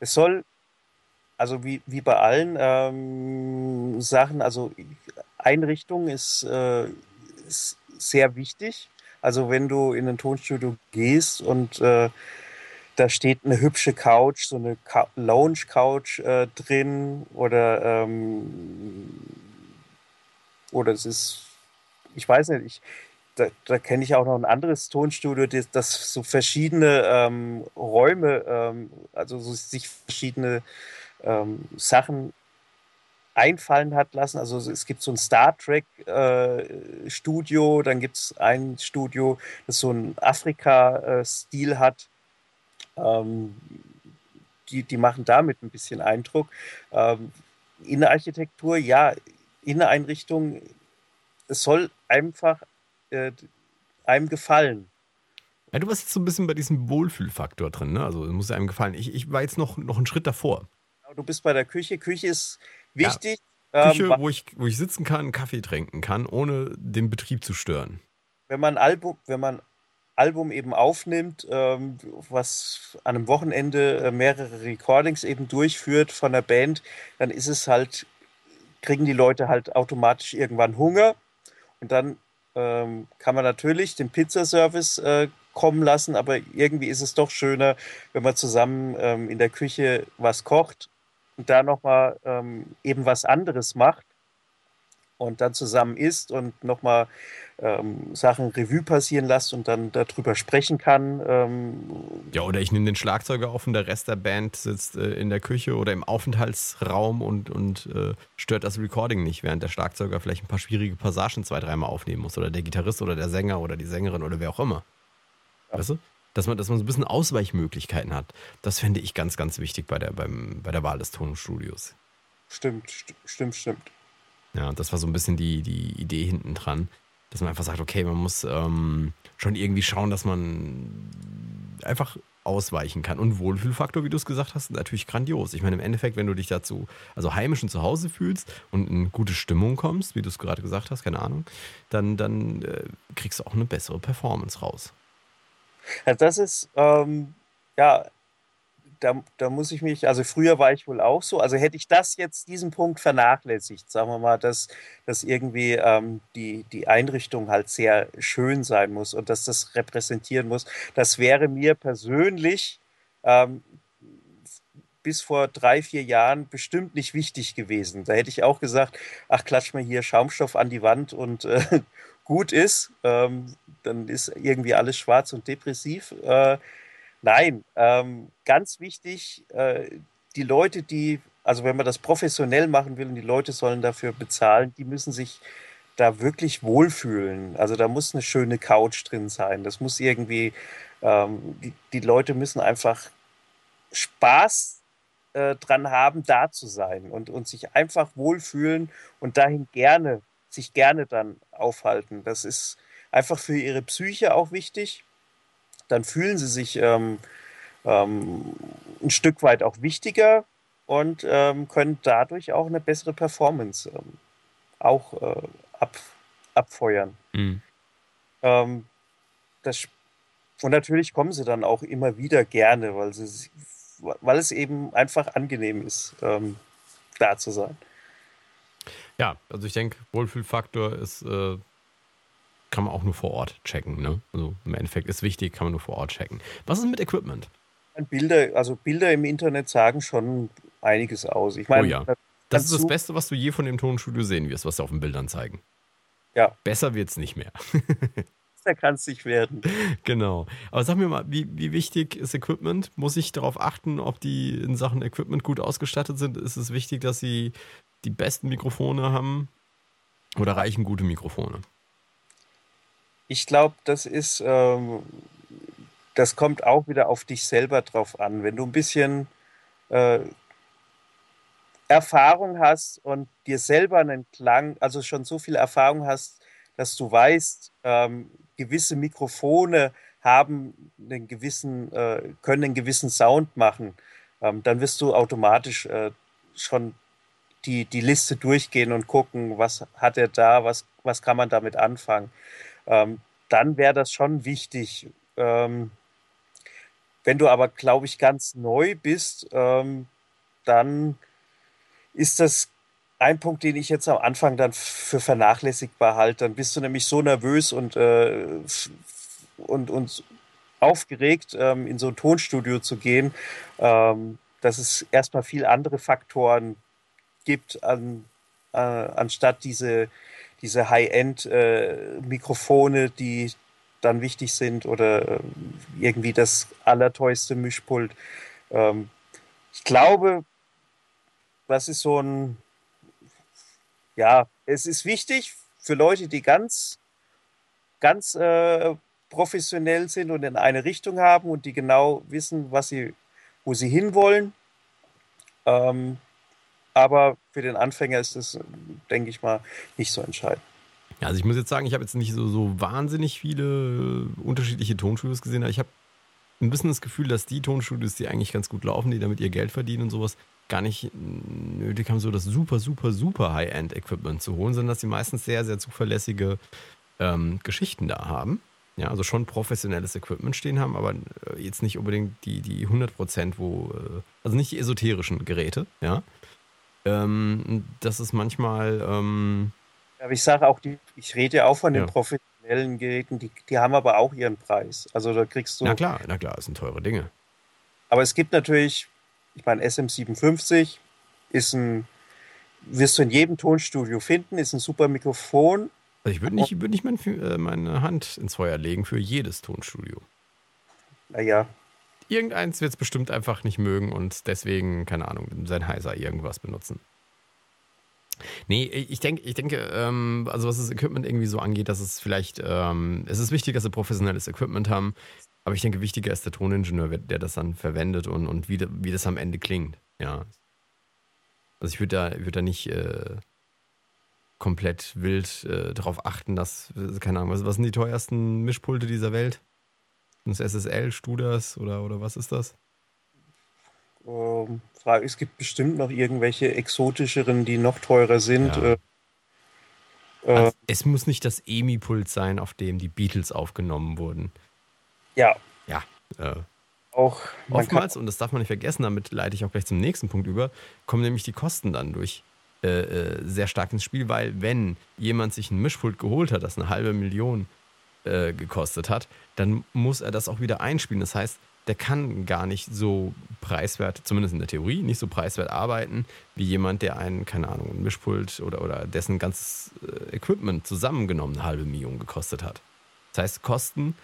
es soll, also wie, wie bei allen ähm, Sachen, also Einrichtung ist, äh, ist sehr wichtig. Also wenn du in ein Tonstudio gehst und äh, da steht eine hübsche Couch, so eine Lounge-Couch äh, drin oder ähm, oder es ist, ich weiß nicht, ich, da, da kenne ich auch noch ein anderes Tonstudio, das, das so verschiedene ähm, Räume, ähm, also so sich verschiedene ähm, Sachen einfallen hat lassen. Also es gibt so ein Star Trek äh, Studio, dann gibt es ein Studio, das so einen Afrika-Stil äh, hat. Ähm, die, die machen damit ein bisschen Eindruck. Ähm, Innenarchitektur, ja, Inneneinrichtung, es soll einfach äh, einem gefallen. Ja, du warst jetzt so ein bisschen bei diesem Wohlfühlfaktor drin, ne? Also es muss einem gefallen. Ich, ich war jetzt noch, noch einen Schritt davor. Du bist bei der Küche. Küche ist wichtig. Ja. Küche, ähm, wo, ich, wo ich sitzen kann, Kaffee trinken kann, ohne den Betrieb zu stören. Wenn man Album, wenn man Album eben aufnimmt, ähm, was an einem Wochenende äh, mehrere Recordings eben durchführt von der Band, dann ist es halt, kriegen die Leute halt automatisch irgendwann Hunger und dann ähm, kann man natürlich den Pizzaservice äh, kommen lassen, aber irgendwie ist es doch schöner, wenn man zusammen ähm, in der Küche was kocht und da nochmal ähm, eben was anderes macht und dann zusammen isst und nochmal ähm, Sachen Revue passieren lässt und dann darüber sprechen kann. Ähm ja, oder ich nehme den Schlagzeuger auf und der Rest der Band sitzt äh, in der Küche oder im Aufenthaltsraum und, und äh, stört das Recording nicht, während der Schlagzeuger vielleicht ein paar schwierige Passagen zwei, dreimal aufnehmen muss oder der Gitarrist oder der Sänger oder die Sängerin oder wer auch immer. Ja. Weißt du? Dass man, dass man so ein bisschen Ausweichmöglichkeiten hat. Das fände ich ganz, ganz wichtig bei der, beim, bei der Wahl des Tonstudios. Stimmt, st stimmt, stimmt. Ja, das war so ein bisschen die, die Idee hinten dran, dass man einfach sagt, okay, man muss ähm, schon irgendwie schauen, dass man einfach ausweichen kann. Und Wohlfühlfaktor, wie du es gesagt hast, natürlich grandios. Ich meine, im Endeffekt, wenn du dich dazu, also heimisch und zu Hause fühlst und in gute Stimmung kommst, wie du es gerade gesagt hast, keine Ahnung, dann, dann äh, kriegst du auch eine bessere Performance raus. Ja, das ist, ähm, ja, da, da muss ich mich, also früher war ich wohl auch so, also hätte ich das jetzt, diesen Punkt vernachlässigt, sagen wir mal, dass, dass irgendwie ähm, die, die Einrichtung halt sehr schön sein muss und dass das repräsentieren muss, das wäre mir persönlich ähm, bis vor drei, vier Jahren bestimmt nicht wichtig gewesen. Da hätte ich auch gesagt, ach, klatsch mal hier Schaumstoff an die Wand und äh, gut ist. Ähm, dann ist irgendwie alles schwarz und depressiv. Äh, Nein, ähm, ganz wichtig, äh, die Leute, die, also wenn man das professionell machen will und die Leute sollen dafür bezahlen, die müssen sich da wirklich wohlfühlen. Also da muss eine schöne Couch drin sein. Das muss irgendwie, ähm, die, die Leute müssen einfach Spaß äh, dran haben, da zu sein und, und sich einfach wohlfühlen und dahin gerne, sich gerne dann aufhalten. Das ist einfach für ihre Psyche auch wichtig dann fühlen sie sich ähm, ähm, ein Stück weit auch wichtiger und ähm, können dadurch auch eine bessere Performance ähm, auch äh, ab, abfeuern. Mhm. Ähm, das, und natürlich kommen sie dann auch immer wieder gerne, weil, sie, weil es eben einfach angenehm ist, ähm, da zu sein. Ja, also ich denke, Wohlfühlfaktor ist äh, kann man auch nur vor Ort checken. Ne? Also im Endeffekt ist wichtig, kann man nur vor Ort checken. Was ist mit Equipment? Bilder, also Bilder im Internet sagen schon einiges aus. Ich meine, oh ja. Das ist das Beste, was du je von dem Tonstudio sehen wirst, was sie auf den Bildern zeigen. Ja. Besser wird es nicht mehr. Meister kannst du nicht werden. Genau. Aber sag mir mal, wie, wie wichtig ist Equipment? Muss ich darauf achten, ob die in Sachen Equipment gut ausgestattet sind? Ist es wichtig, dass sie die besten Mikrofone haben? Oder reichen gute Mikrofone? Ich glaube, das ist, ähm, das kommt auch wieder auf dich selber drauf an. Wenn du ein bisschen äh, Erfahrung hast und dir selber einen Klang, also schon so viel Erfahrung hast, dass du weißt, ähm, gewisse Mikrofone haben einen gewissen, äh, können einen gewissen Sound machen, ähm, dann wirst du automatisch äh, schon die, die Liste durchgehen und gucken, was hat er da, was, was kann man damit anfangen. Ähm, dann wäre das schon wichtig. Ähm, wenn du aber, glaube ich, ganz neu bist, ähm, dann ist das ein Punkt, den ich jetzt am Anfang dann für vernachlässigbar halte. Dann bist du nämlich so nervös und, äh, und, und aufgeregt, ähm, in so ein Tonstudio zu gehen, ähm, dass es erstmal viel andere Faktoren gibt, an, äh, anstatt diese, diese High-End-Mikrofone, äh, die dann wichtig sind oder äh, irgendwie das allerteuerste Mischpult. Ähm, ich glaube, das ist so ein, ja, es ist wichtig für Leute, die ganz, ganz äh, professionell sind und in eine Richtung haben und die genau wissen, was sie, wo sie hinwollen. Ähm, aber für den Anfänger ist das, denke ich mal, nicht so entscheidend. Ja, also ich muss jetzt sagen, ich habe jetzt nicht so, so wahnsinnig viele unterschiedliche Tonstudios gesehen, aber ich habe ein bisschen das Gefühl, dass die Tonstudios, die eigentlich ganz gut laufen, die damit ihr Geld verdienen und sowas, gar nicht nötig haben, so das super, super, super High-End-Equipment zu holen, sondern dass sie meistens sehr, sehr zuverlässige ähm, Geschichten da haben. Ja, also schon professionelles Equipment stehen haben, aber äh, jetzt nicht unbedingt die, die 100 Prozent, wo, äh, also nicht die esoterischen Geräte, ja. Ähm, das ist manchmal, ähm, aber ich sage auch, die, ich rede auch von den ja. professionellen Geräten, die, die haben aber auch ihren Preis. Also da kriegst du. Na klar, na klar, das sind teure Dinge. Aber es gibt natürlich, ich meine, SM57 ist ein, wirst du in jedem Tonstudio finden, ist ein super Mikrofon. Also ich würde nicht, würd nicht mein, äh, meine Hand ins Feuer legen für jedes Tonstudio. Naja. Irgendeins wird es bestimmt einfach nicht mögen und deswegen, keine Ahnung, sein Heiser irgendwas benutzen. Nee, ich denke, ich denke, ähm, also was das Equipment irgendwie so angeht, dass es vielleicht, ähm, es ist wichtig, dass sie professionelles Equipment haben, aber ich denke, wichtiger ist der Toningenieur, der das dann verwendet und, und wie, wie das am Ende klingt. Ja. Also ich würde da, würd da nicht äh, komplett wild äh, darauf achten, dass, keine Ahnung, was, was sind die teuersten Mischpulte dieser Welt? Das SSL, Studers oder, oder was ist das? Ähm, Frage, es gibt bestimmt noch irgendwelche exotischeren, die noch teurer sind. Ja. Äh, äh also es muss nicht das EMI-Pult sein, auf dem die Beatles aufgenommen wurden. Ja. Ja. Äh, auch oftmals, und das darf man nicht vergessen, damit leite ich auch gleich zum nächsten Punkt über, kommen nämlich die Kosten dann durch äh, äh sehr stark ins Spiel, weil wenn jemand sich ein Mischpult geholt hat, das eine halbe Million äh, gekostet hat, dann muss er das auch wieder einspielen. Das heißt, der kann gar nicht so preiswert, zumindest in der Theorie, nicht so preiswert arbeiten, wie jemand, der einen, keine Ahnung, ein Mischpult oder, oder dessen ganzes äh, Equipment zusammengenommen eine halbe Million gekostet hat. Das heißt, Kosten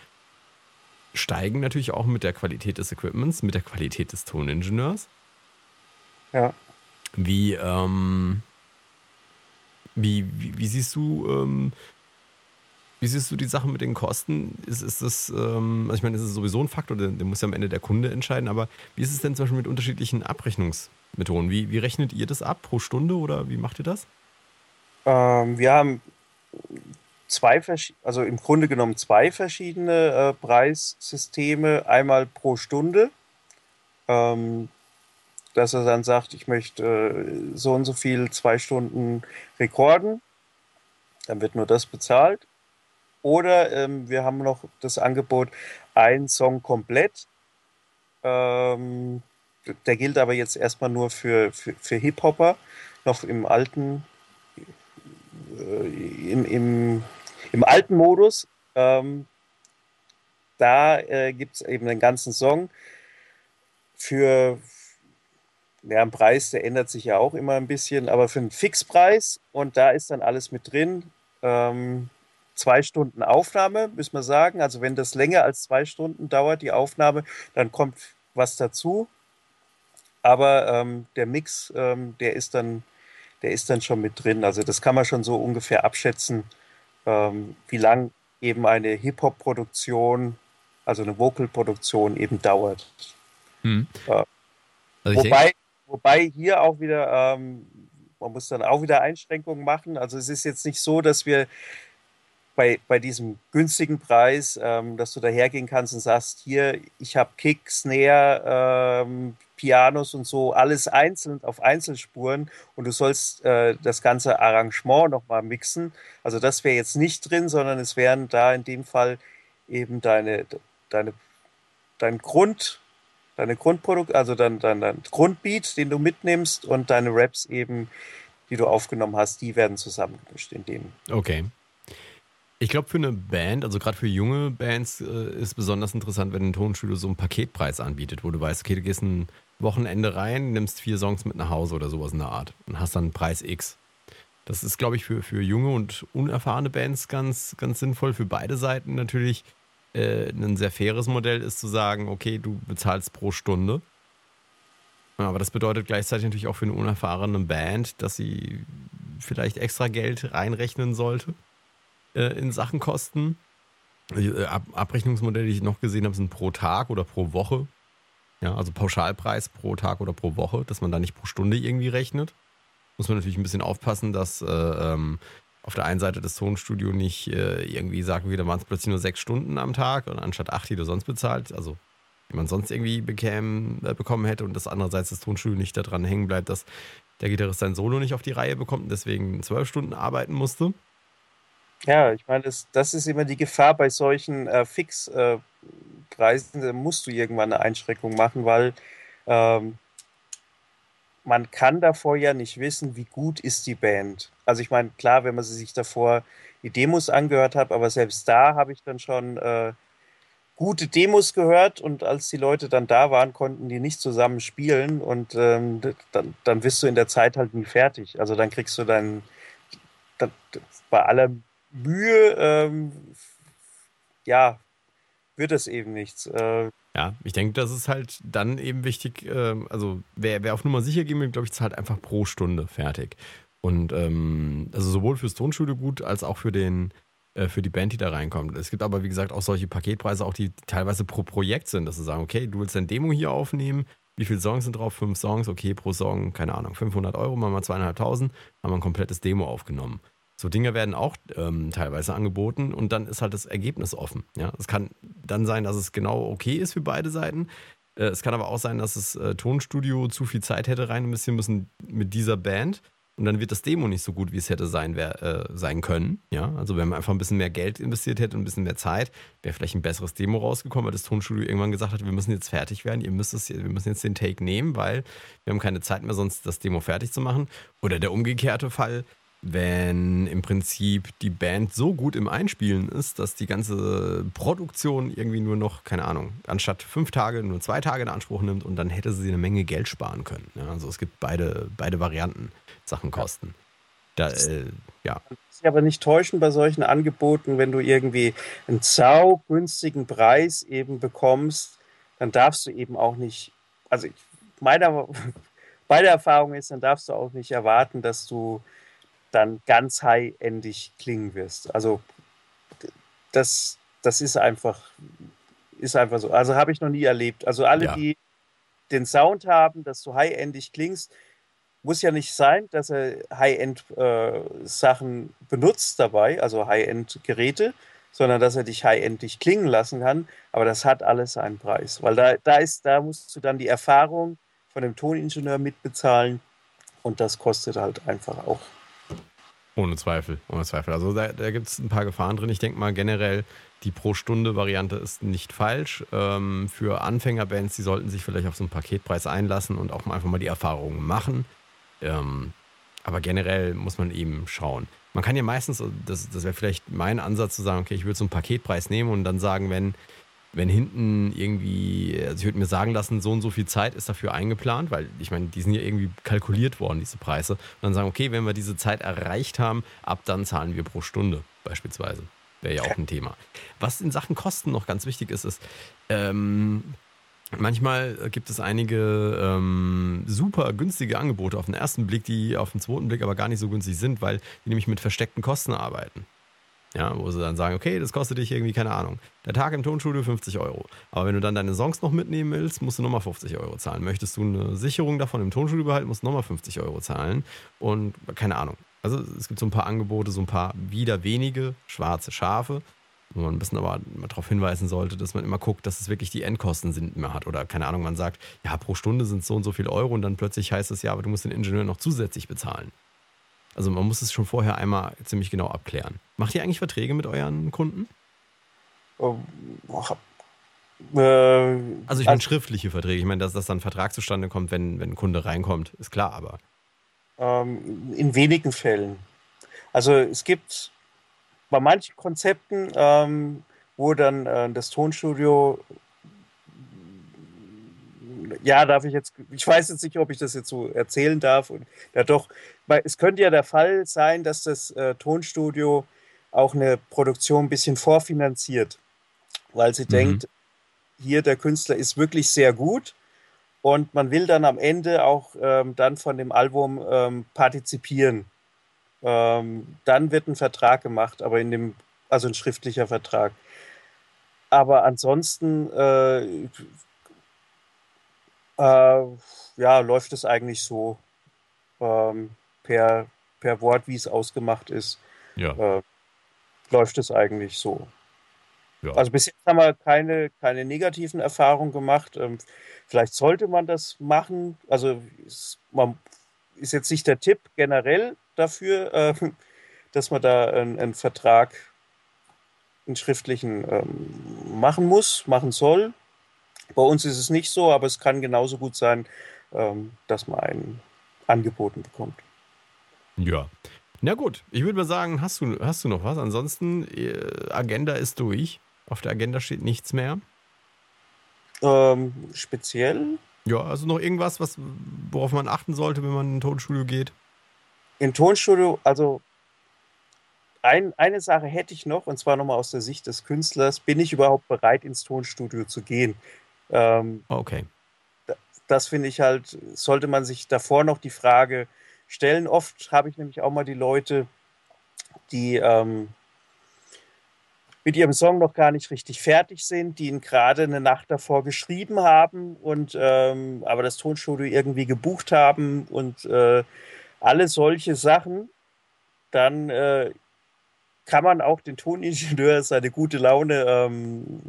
steigen natürlich auch mit der Qualität des Equipments, mit der Qualität des Toningenieurs. Ja. Wie, ähm, wie, wie, wie, siehst du ähm, wie siehst du die Sache mit den Kosten? Ist, ist das, ähm, also ich meine, ist sowieso ein Faktor, den, den, muss ja am Ende der Kunde entscheiden, aber wie ist es denn zum Beispiel mit unterschiedlichen Abrechnungsmethoden? Wie, wie rechnet ihr das ab pro Stunde oder wie macht ihr das? Ähm, wir haben zwei, also im Grunde genommen zwei verschiedene äh, Preissysteme. Einmal pro Stunde, ähm, dass er dann sagt, ich möchte äh, so und so viel zwei Stunden rekorden. Dann wird nur das bezahlt. Oder ähm, wir haben noch das Angebot, ein Song komplett. Ähm, der gilt aber jetzt erstmal nur für, für, für Hip-Hopper, noch im alten, äh, im, im, im alten Modus. Ähm, da äh, gibt es eben den ganzen Song für ja, ein Preis, der ändert sich ja auch immer ein bisschen, aber für einen Fixpreis und da ist dann alles mit drin. Ähm, zwei Stunden Aufnahme, müssen wir sagen. Also wenn das länger als zwei Stunden dauert, die Aufnahme, dann kommt was dazu. Aber ähm, der Mix, ähm, der ist dann, der ist dann schon mit drin. Also das kann man schon so ungefähr abschätzen, ähm, wie lang eben eine Hip-Hop-Produktion, also eine Vocal-Produktion eben dauert. Hm. Äh, also wobei, wobei hier auch wieder, ähm, man muss dann auch wieder Einschränkungen machen. Also es ist jetzt nicht so, dass wir bei, bei diesem günstigen Preis, ähm, dass du dahergehen kannst und sagst, hier, ich habe Kick, Snare, ähm, Pianos und so, alles einzeln auf Einzelspuren und du sollst äh, das ganze Arrangement nochmal mixen. Also das wäre jetzt nicht drin, sondern es wären da in dem Fall eben deine, deine, dein Grund, deine Grundprodukt, also dein, dein, dein Grundbeat, den du mitnimmst und deine Raps eben, die du aufgenommen hast, die werden zusammengemischt in dem. Okay. Ich glaube, für eine Band, also gerade für junge Bands, äh, ist besonders interessant, wenn ein Tonstudio so einen Paketpreis anbietet, wo du weißt, okay, du gehst ein Wochenende rein, nimmst vier Songs mit nach Hause oder sowas in der Art und hast dann Preis X. Das ist, glaube ich, für, für junge und unerfahrene Bands ganz, ganz sinnvoll. Für beide Seiten natürlich äh, ein sehr faires Modell ist zu sagen, okay, du bezahlst pro Stunde. Aber das bedeutet gleichzeitig natürlich auch für eine unerfahrene Band, dass sie vielleicht extra Geld reinrechnen sollte äh, in Sachen Kosten. Äh, Ab Abrechnungsmodelle, die ich noch gesehen habe, sind pro Tag oder pro Woche. Ja, also Pauschalpreis pro Tag oder pro Woche, dass man da nicht pro Stunde irgendwie rechnet. Muss man natürlich ein bisschen aufpassen, dass äh, ähm, auf der einen Seite das Tonstudio nicht äh, irgendwie sagt, okay, da waren es plötzlich nur sechs Stunden am Tag und anstatt acht, die du sonst bezahlt, also die man sonst irgendwie bekäm, äh, bekommen hätte und das andererseits das Tonstudio nicht daran hängen bleibt, dass der Gitarrist sein Solo nicht auf die Reihe bekommt und deswegen zwölf Stunden arbeiten musste. Ja, ich meine, das, das ist immer die Gefahr bei solchen äh, Fixpreisen. Äh, da musst du irgendwann eine Einschränkung machen, weil ähm, man kann davor ja nicht wissen, wie gut ist die Band. Also ich meine, klar, wenn man sich davor die Demos angehört hat, aber selbst da habe ich dann schon äh, gute Demos gehört und als die Leute dann da waren, konnten die nicht zusammen spielen und ähm, dann, dann bist du in der Zeit halt nie fertig. Also dann kriegst du dann, dann bei aller Mühe, ähm, ja, wird es eben nichts. Äh, ja, ich denke, das ist halt dann eben wichtig. Äh, also, wer, wer auf Nummer sicher gehen will, glaube ich, zahlt einfach pro Stunde fertig. Und ähm, also sowohl fürs Tonstudio gut als auch für den äh, für die Band, die da reinkommt. Es gibt aber, wie gesagt, auch solche Paketpreise, auch die teilweise pro Projekt sind, dass sie sagen, okay, du willst dein Demo hier aufnehmen, wie viele Songs sind drauf? Fünf Songs, okay, pro Song, keine Ahnung, 500 Euro, machen wir zweieinhalbtausend, haben wir ein komplettes Demo aufgenommen. So Dinge werden auch ähm, teilweise angeboten und dann ist halt das Ergebnis offen. Ja? Es kann dann sein, dass es genau okay ist für beide Seiten. Äh, es kann aber auch sein, dass das äh, Tonstudio zu viel Zeit hätte rein investieren müssen mit dieser Band. Und dann wird das Demo nicht so gut, wie es hätte sein, wär, äh, sein können. Ja? Also wenn man einfach ein bisschen mehr Geld investiert hätte und ein bisschen mehr Zeit, wäre vielleicht ein besseres Demo rausgekommen, weil das Tonstudio irgendwann gesagt hat, wir müssen jetzt fertig werden, ihr müsst es, wir müssen jetzt den Take nehmen, weil wir haben keine Zeit mehr, sonst das Demo fertig zu machen. Oder der umgekehrte Fall, wenn im Prinzip die Band so gut im Einspielen ist, dass die ganze Produktion irgendwie nur noch, keine Ahnung, anstatt fünf Tage nur zwei Tage in Anspruch nimmt und dann hätte sie eine Menge Geld sparen können. Ja, also es gibt beide, beide Varianten, Sachen kosten. Da, äh, ja. Ich aber nicht täuschen bei solchen Angeboten, wenn du irgendwie einen saugünstigen Preis eben bekommst, dann darfst du eben auch nicht, also meiner, meine Erfahrung ist, dann darfst du auch nicht erwarten, dass du dann ganz high-endig klingen wirst. Also das, das ist einfach, ist einfach so. Also habe ich noch nie erlebt. Also alle, ja. die den Sound haben, dass du high-endig klingst, muss ja nicht sein, dass er High-End-Sachen äh, benutzt dabei, also High-End-Geräte, sondern dass er dich high-endig klingen lassen kann. Aber das hat alles seinen Preis, weil da, da, ist, da musst du dann die Erfahrung von dem Toningenieur mitbezahlen und das kostet halt einfach auch ohne Zweifel, ohne Zweifel. Also da, da gibt es ein paar Gefahren drin. Ich denke mal generell, die Pro-Stunde-Variante ist nicht falsch. Ähm, für Anfängerbands, die sollten sich vielleicht auf so einen Paketpreis einlassen und auch einfach mal die Erfahrungen machen. Ähm, aber generell muss man eben schauen. Man kann ja meistens, das, das wäre vielleicht mein Ansatz zu sagen, okay, ich würde so einen Paketpreis nehmen und dann sagen, wenn wenn hinten irgendwie, also ich würde mir sagen lassen, so und so viel Zeit ist dafür eingeplant, weil ich meine, die sind ja irgendwie kalkuliert worden, diese Preise. Und dann sagen, okay, wenn wir diese Zeit erreicht haben, ab dann zahlen wir pro Stunde beispielsweise. wäre ja auch ein Thema. Was in Sachen Kosten noch ganz wichtig ist, ist, ähm, manchmal gibt es einige ähm, super günstige Angebote auf den ersten Blick, die auf den zweiten Blick aber gar nicht so günstig sind, weil die nämlich mit versteckten Kosten arbeiten. Ja, wo sie dann sagen, okay, das kostet dich irgendwie, keine Ahnung, der Tag im Tonstudio 50 Euro. Aber wenn du dann deine Songs noch mitnehmen willst, musst du nochmal 50 Euro zahlen. Möchtest du eine Sicherung davon im Tonstudio behalten, musst du nochmal 50 Euro zahlen. Und keine Ahnung. Also es gibt so ein paar Angebote, so ein paar wieder wenige schwarze Schafe, wo man ein bisschen aber darauf hinweisen sollte, dass man immer guckt, dass es wirklich die Endkosten sind mehr hat. Oder keine Ahnung, man sagt, ja, pro Stunde sind es so und so viel Euro und dann plötzlich heißt es ja, aber du musst den Ingenieur noch zusätzlich bezahlen. Also man muss es schon vorher einmal ziemlich genau abklären. Macht ihr eigentlich Verträge mit euren Kunden? Oh, äh, also ich meine schriftliche Verträge. Ich meine, dass, dass dann ein Vertrag zustande kommt, wenn, wenn ein Kunde reinkommt, ist klar, aber. Ähm, in wenigen Fällen. Also es gibt bei manchen Konzepten, ähm, wo dann äh, das Tonstudio ja, darf ich jetzt, ich weiß jetzt nicht, ob ich das jetzt so erzählen darf. Und, ja, doch, weil es könnte ja der Fall sein, dass das äh, Tonstudio auch eine Produktion ein bisschen vorfinanziert, weil sie mhm. denkt, hier der Künstler ist wirklich sehr gut und man will dann am Ende auch ähm, dann von dem Album ähm, partizipieren. Ähm, dann wird ein Vertrag gemacht, aber in dem, also ein schriftlicher Vertrag. Aber ansonsten äh, äh, ja, läuft es eigentlich so ähm, per, per Wort, wie es ausgemacht ist. Ja. Äh, läuft es eigentlich so. Ja. Also bis jetzt haben wir keine, keine negativen Erfahrungen gemacht. Ähm, vielleicht sollte man das machen. Also ist, man, ist jetzt nicht der Tipp generell dafür, äh, dass man da einen, einen Vertrag, einen schriftlichen ähm, machen muss, machen soll. Bei uns ist es nicht so, aber es kann genauso gut sein, ähm, dass man einen angeboten bekommt. Ja. Na gut, ich würde mal sagen, hast du, hast du noch was? Ansonsten, äh, Agenda ist durch. Auf der Agenda steht nichts mehr. Ähm, speziell? Ja, also noch irgendwas, was, worauf man achten sollte, wenn man in ein Tonstudio geht? In Tonstudio, also ein, eine Sache hätte ich noch, und zwar nochmal aus der Sicht des Künstlers. Bin ich überhaupt bereit, ins Tonstudio zu gehen? Ähm, okay. Das, das finde ich halt, sollte man sich davor noch die Frage stellen. Oft habe ich nämlich auch mal die Leute, die ähm, mit ihrem Song noch gar nicht richtig fertig sind, die ihn gerade eine Nacht davor geschrieben haben und ähm, aber das Tonstudio irgendwie gebucht haben und äh, alle solche Sachen, dann äh, kann man auch den Toningenieur seine gute Laune ähm,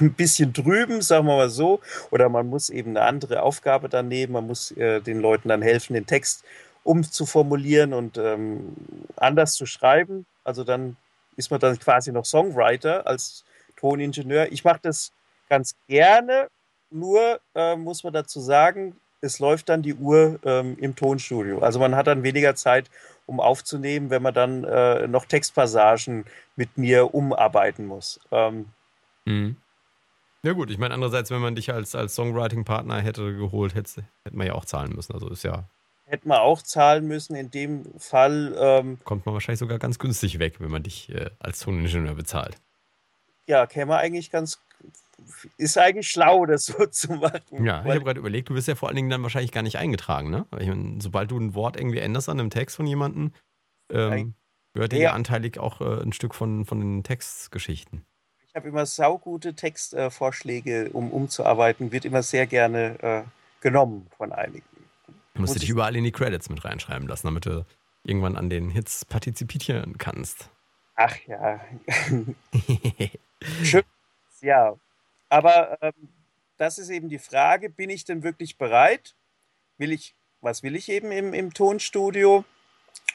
ein bisschen trüben, sagen wir mal so. Oder man muss eben eine andere Aufgabe dann nehmen. Man muss äh, den Leuten dann helfen, den Text umzuformulieren und ähm, anders zu schreiben. Also dann ist man dann quasi noch Songwriter als Toningenieur. Ich mache das ganz gerne, nur äh, muss man dazu sagen, es läuft dann die Uhr ähm, im Tonstudio. Also man hat dann weniger Zeit, um aufzunehmen, wenn man dann äh, noch Textpassagen mit mir umarbeiten muss. Ähm, mhm. Ja gut, ich meine andererseits, wenn man dich als, als Songwriting-Partner hätte geholt, hätte, hätte man ja auch zahlen müssen. Also ist ja hätte man auch zahlen müssen. In dem Fall ähm, kommt man wahrscheinlich sogar ganz günstig weg, wenn man dich äh, als Toningenieur bezahlt. Ja, käme eigentlich ganz ist eigentlich schlau, das so zu machen. Ja, ich habe gerade überlegt, du bist ja vor allen Dingen dann wahrscheinlich gar nicht eingetragen, ne? Ich meine, sobald du ein Wort irgendwie änderst an einem Text von jemandem, ähm, gehört dir ja anteilig auch äh, ein Stück von, von den Textgeschichten. Ich habe immer saugute Textvorschläge, äh, um umzuarbeiten, wird immer sehr gerne äh, genommen von einigen. Du musst dich überall in die Credits mit reinschreiben lassen, damit du irgendwann an den Hits partizipieren kannst. Ach ja. Schön. Ja, aber ähm, das ist eben die Frage, bin ich denn wirklich bereit? Will ich, was will ich eben im, im Tonstudio?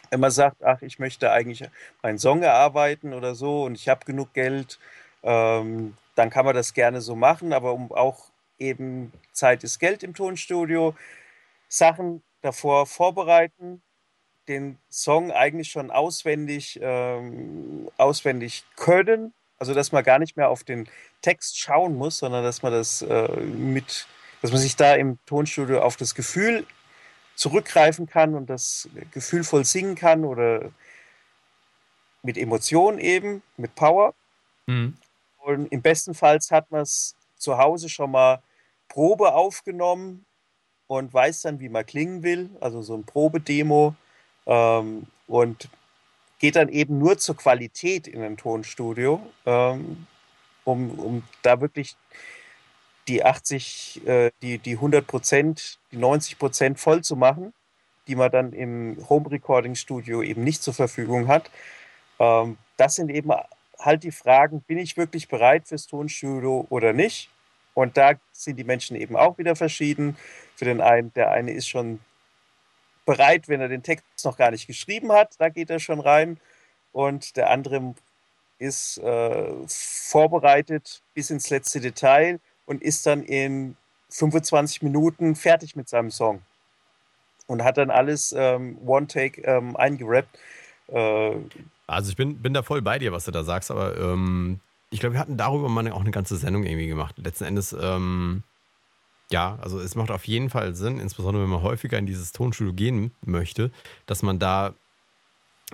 Wenn man sagt, ach, ich möchte eigentlich meinen Song erarbeiten oder so und ich habe genug Geld, ähm, dann kann man das gerne so machen, aber um auch eben Zeit ist Geld im Tonstudio, Sachen davor vorbereiten, den Song eigentlich schon auswendig, ähm, auswendig können, also dass man gar nicht mehr auf den Text schauen muss, sondern dass man das äh, mit, dass man sich da im Tonstudio auf das Gefühl zurückgreifen kann und das gefühlvoll singen kann oder mit Emotionen eben, mit Power. Mhm. Und im besten Fall hat man es zu Hause schon mal Probe aufgenommen und weiß dann, wie man klingen will, also so ein Probedemo. Ähm, und geht dann eben nur zur Qualität in ein Tonstudio, ähm, um, um da wirklich die 80, äh, die, die 100 Prozent, die 90 Prozent voll zu machen, die man dann im Home Recording Studio eben nicht zur Verfügung hat. Ähm, das sind eben halt die Fragen, bin ich wirklich bereit fürs Tonstudio oder nicht? Und da sind die Menschen eben auch wieder verschieden. Für den einen, der eine ist schon bereit, wenn er den Text noch gar nicht geschrieben hat, da geht er schon rein. Und der andere ist äh, vorbereitet bis ins letzte Detail und ist dann in 25 Minuten fertig mit seinem Song. Und hat dann alles ähm, One-Take ähm, eingerappt. Äh, also ich bin, bin da voll bei dir, was du da sagst, aber ähm, ich glaube, wir hatten darüber mal auch eine ganze Sendung irgendwie gemacht. Letzten Endes, ähm, ja, also es macht auf jeden Fall Sinn, insbesondere wenn man häufiger in dieses Tonstudio gehen möchte, dass man da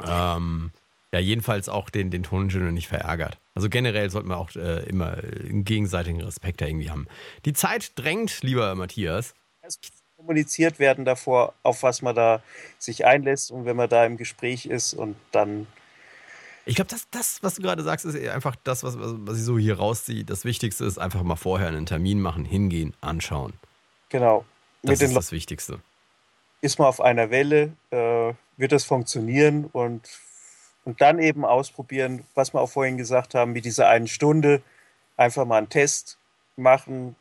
ähm, ja jedenfalls auch den, den Toningenieur nicht verärgert. Also generell sollte man auch äh, immer einen gegenseitigen Respekt da irgendwie haben. Die Zeit drängt, lieber Matthias. Es kommuniziert werden davor, auf was man da sich einlässt und wenn man da im Gespräch ist und dann. Ich glaube, das, das, was du gerade sagst, ist einfach das, was, was ich so hier rausziehe. Das Wichtigste ist einfach mal vorher einen Termin machen, hingehen, anschauen. Genau. Das ist das Wichtigste. Ist man auf einer Welle, äh, wird das funktionieren und und dann eben ausprobieren, was wir auch vorhin gesagt haben, mit dieser einen Stunde einfach mal einen Test machen,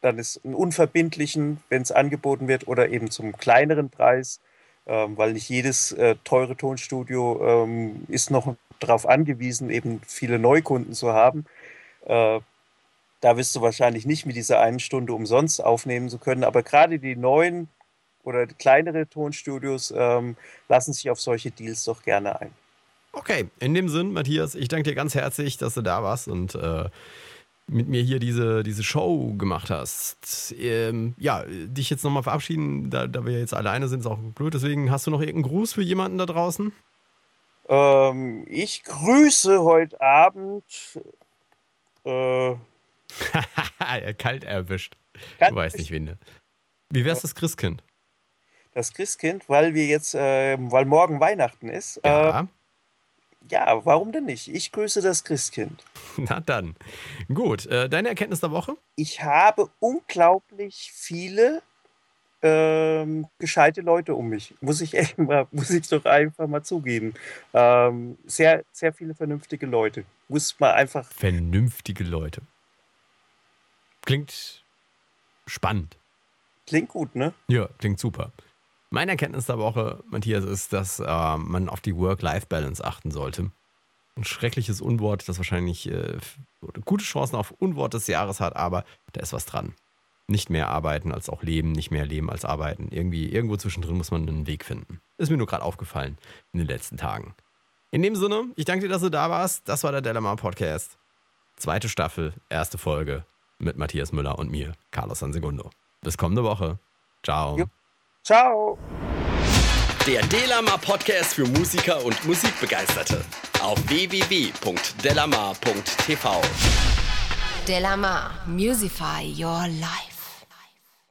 dann ist einen unverbindlichen, wenn es angeboten wird, oder eben zum kleineren Preis, ähm, weil nicht jedes äh, teure Tonstudio ähm, ist noch darauf angewiesen, eben viele Neukunden zu haben. Äh, da wirst du wahrscheinlich nicht mit dieser einen Stunde umsonst aufnehmen zu können, aber gerade die neuen oder kleinere Tonstudios ähm, lassen sich auf solche Deals doch gerne ein. Okay, in dem Sinn, Matthias, ich danke dir ganz herzlich, dass du da warst und äh, mit mir hier diese, diese Show gemacht hast. Ähm, ja, dich jetzt nochmal verabschieden, da, da wir jetzt alleine sind, ist auch blöd. Deswegen hast du noch irgendeinen Gruß für jemanden da draußen? Ähm, ich grüße heute Abend. Äh, Kalt erwischt. Kalt du weißt nicht, wen. Wie wär's das Christkind? Das Christkind, weil wir jetzt, äh, weil morgen Weihnachten ist. Ja. Äh, ja, warum denn nicht? Ich grüße das Christkind. Na dann. Gut, äh, deine Erkenntnis der Woche? Ich habe unglaublich viele ähm, gescheite Leute um mich. Muss ich echt mal, muss ich doch einfach mal zugeben. Ähm, sehr, sehr viele vernünftige Leute. Muss man einfach. Vernünftige Leute. Klingt spannend. Klingt gut, ne? Ja, klingt super. Meine Erkenntnis der Woche, Matthias, ist, dass äh, man auf die Work-Life-Balance achten sollte. Ein schreckliches Unwort, das wahrscheinlich äh, gute Chancen auf Unwort des Jahres hat, aber da ist was dran. Nicht mehr arbeiten als auch leben, nicht mehr leben als arbeiten. Irgendwie, irgendwo zwischendrin muss man einen Weg finden. Ist mir nur gerade aufgefallen in den letzten Tagen. In dem Sinne, ich danke dir, dass du da warst. Das war der Delamar Podcast. Zweite Staffel, erste Folge mit Matthias Müller und mir, Carlos Sansegundo. Bis kommende Woche. Ciao. Jupp. Ciao. Der Delamar Podcast für Musiker und Musikbegeisterte. Auf www.delamar.tv. Delamar, Musify Your Life.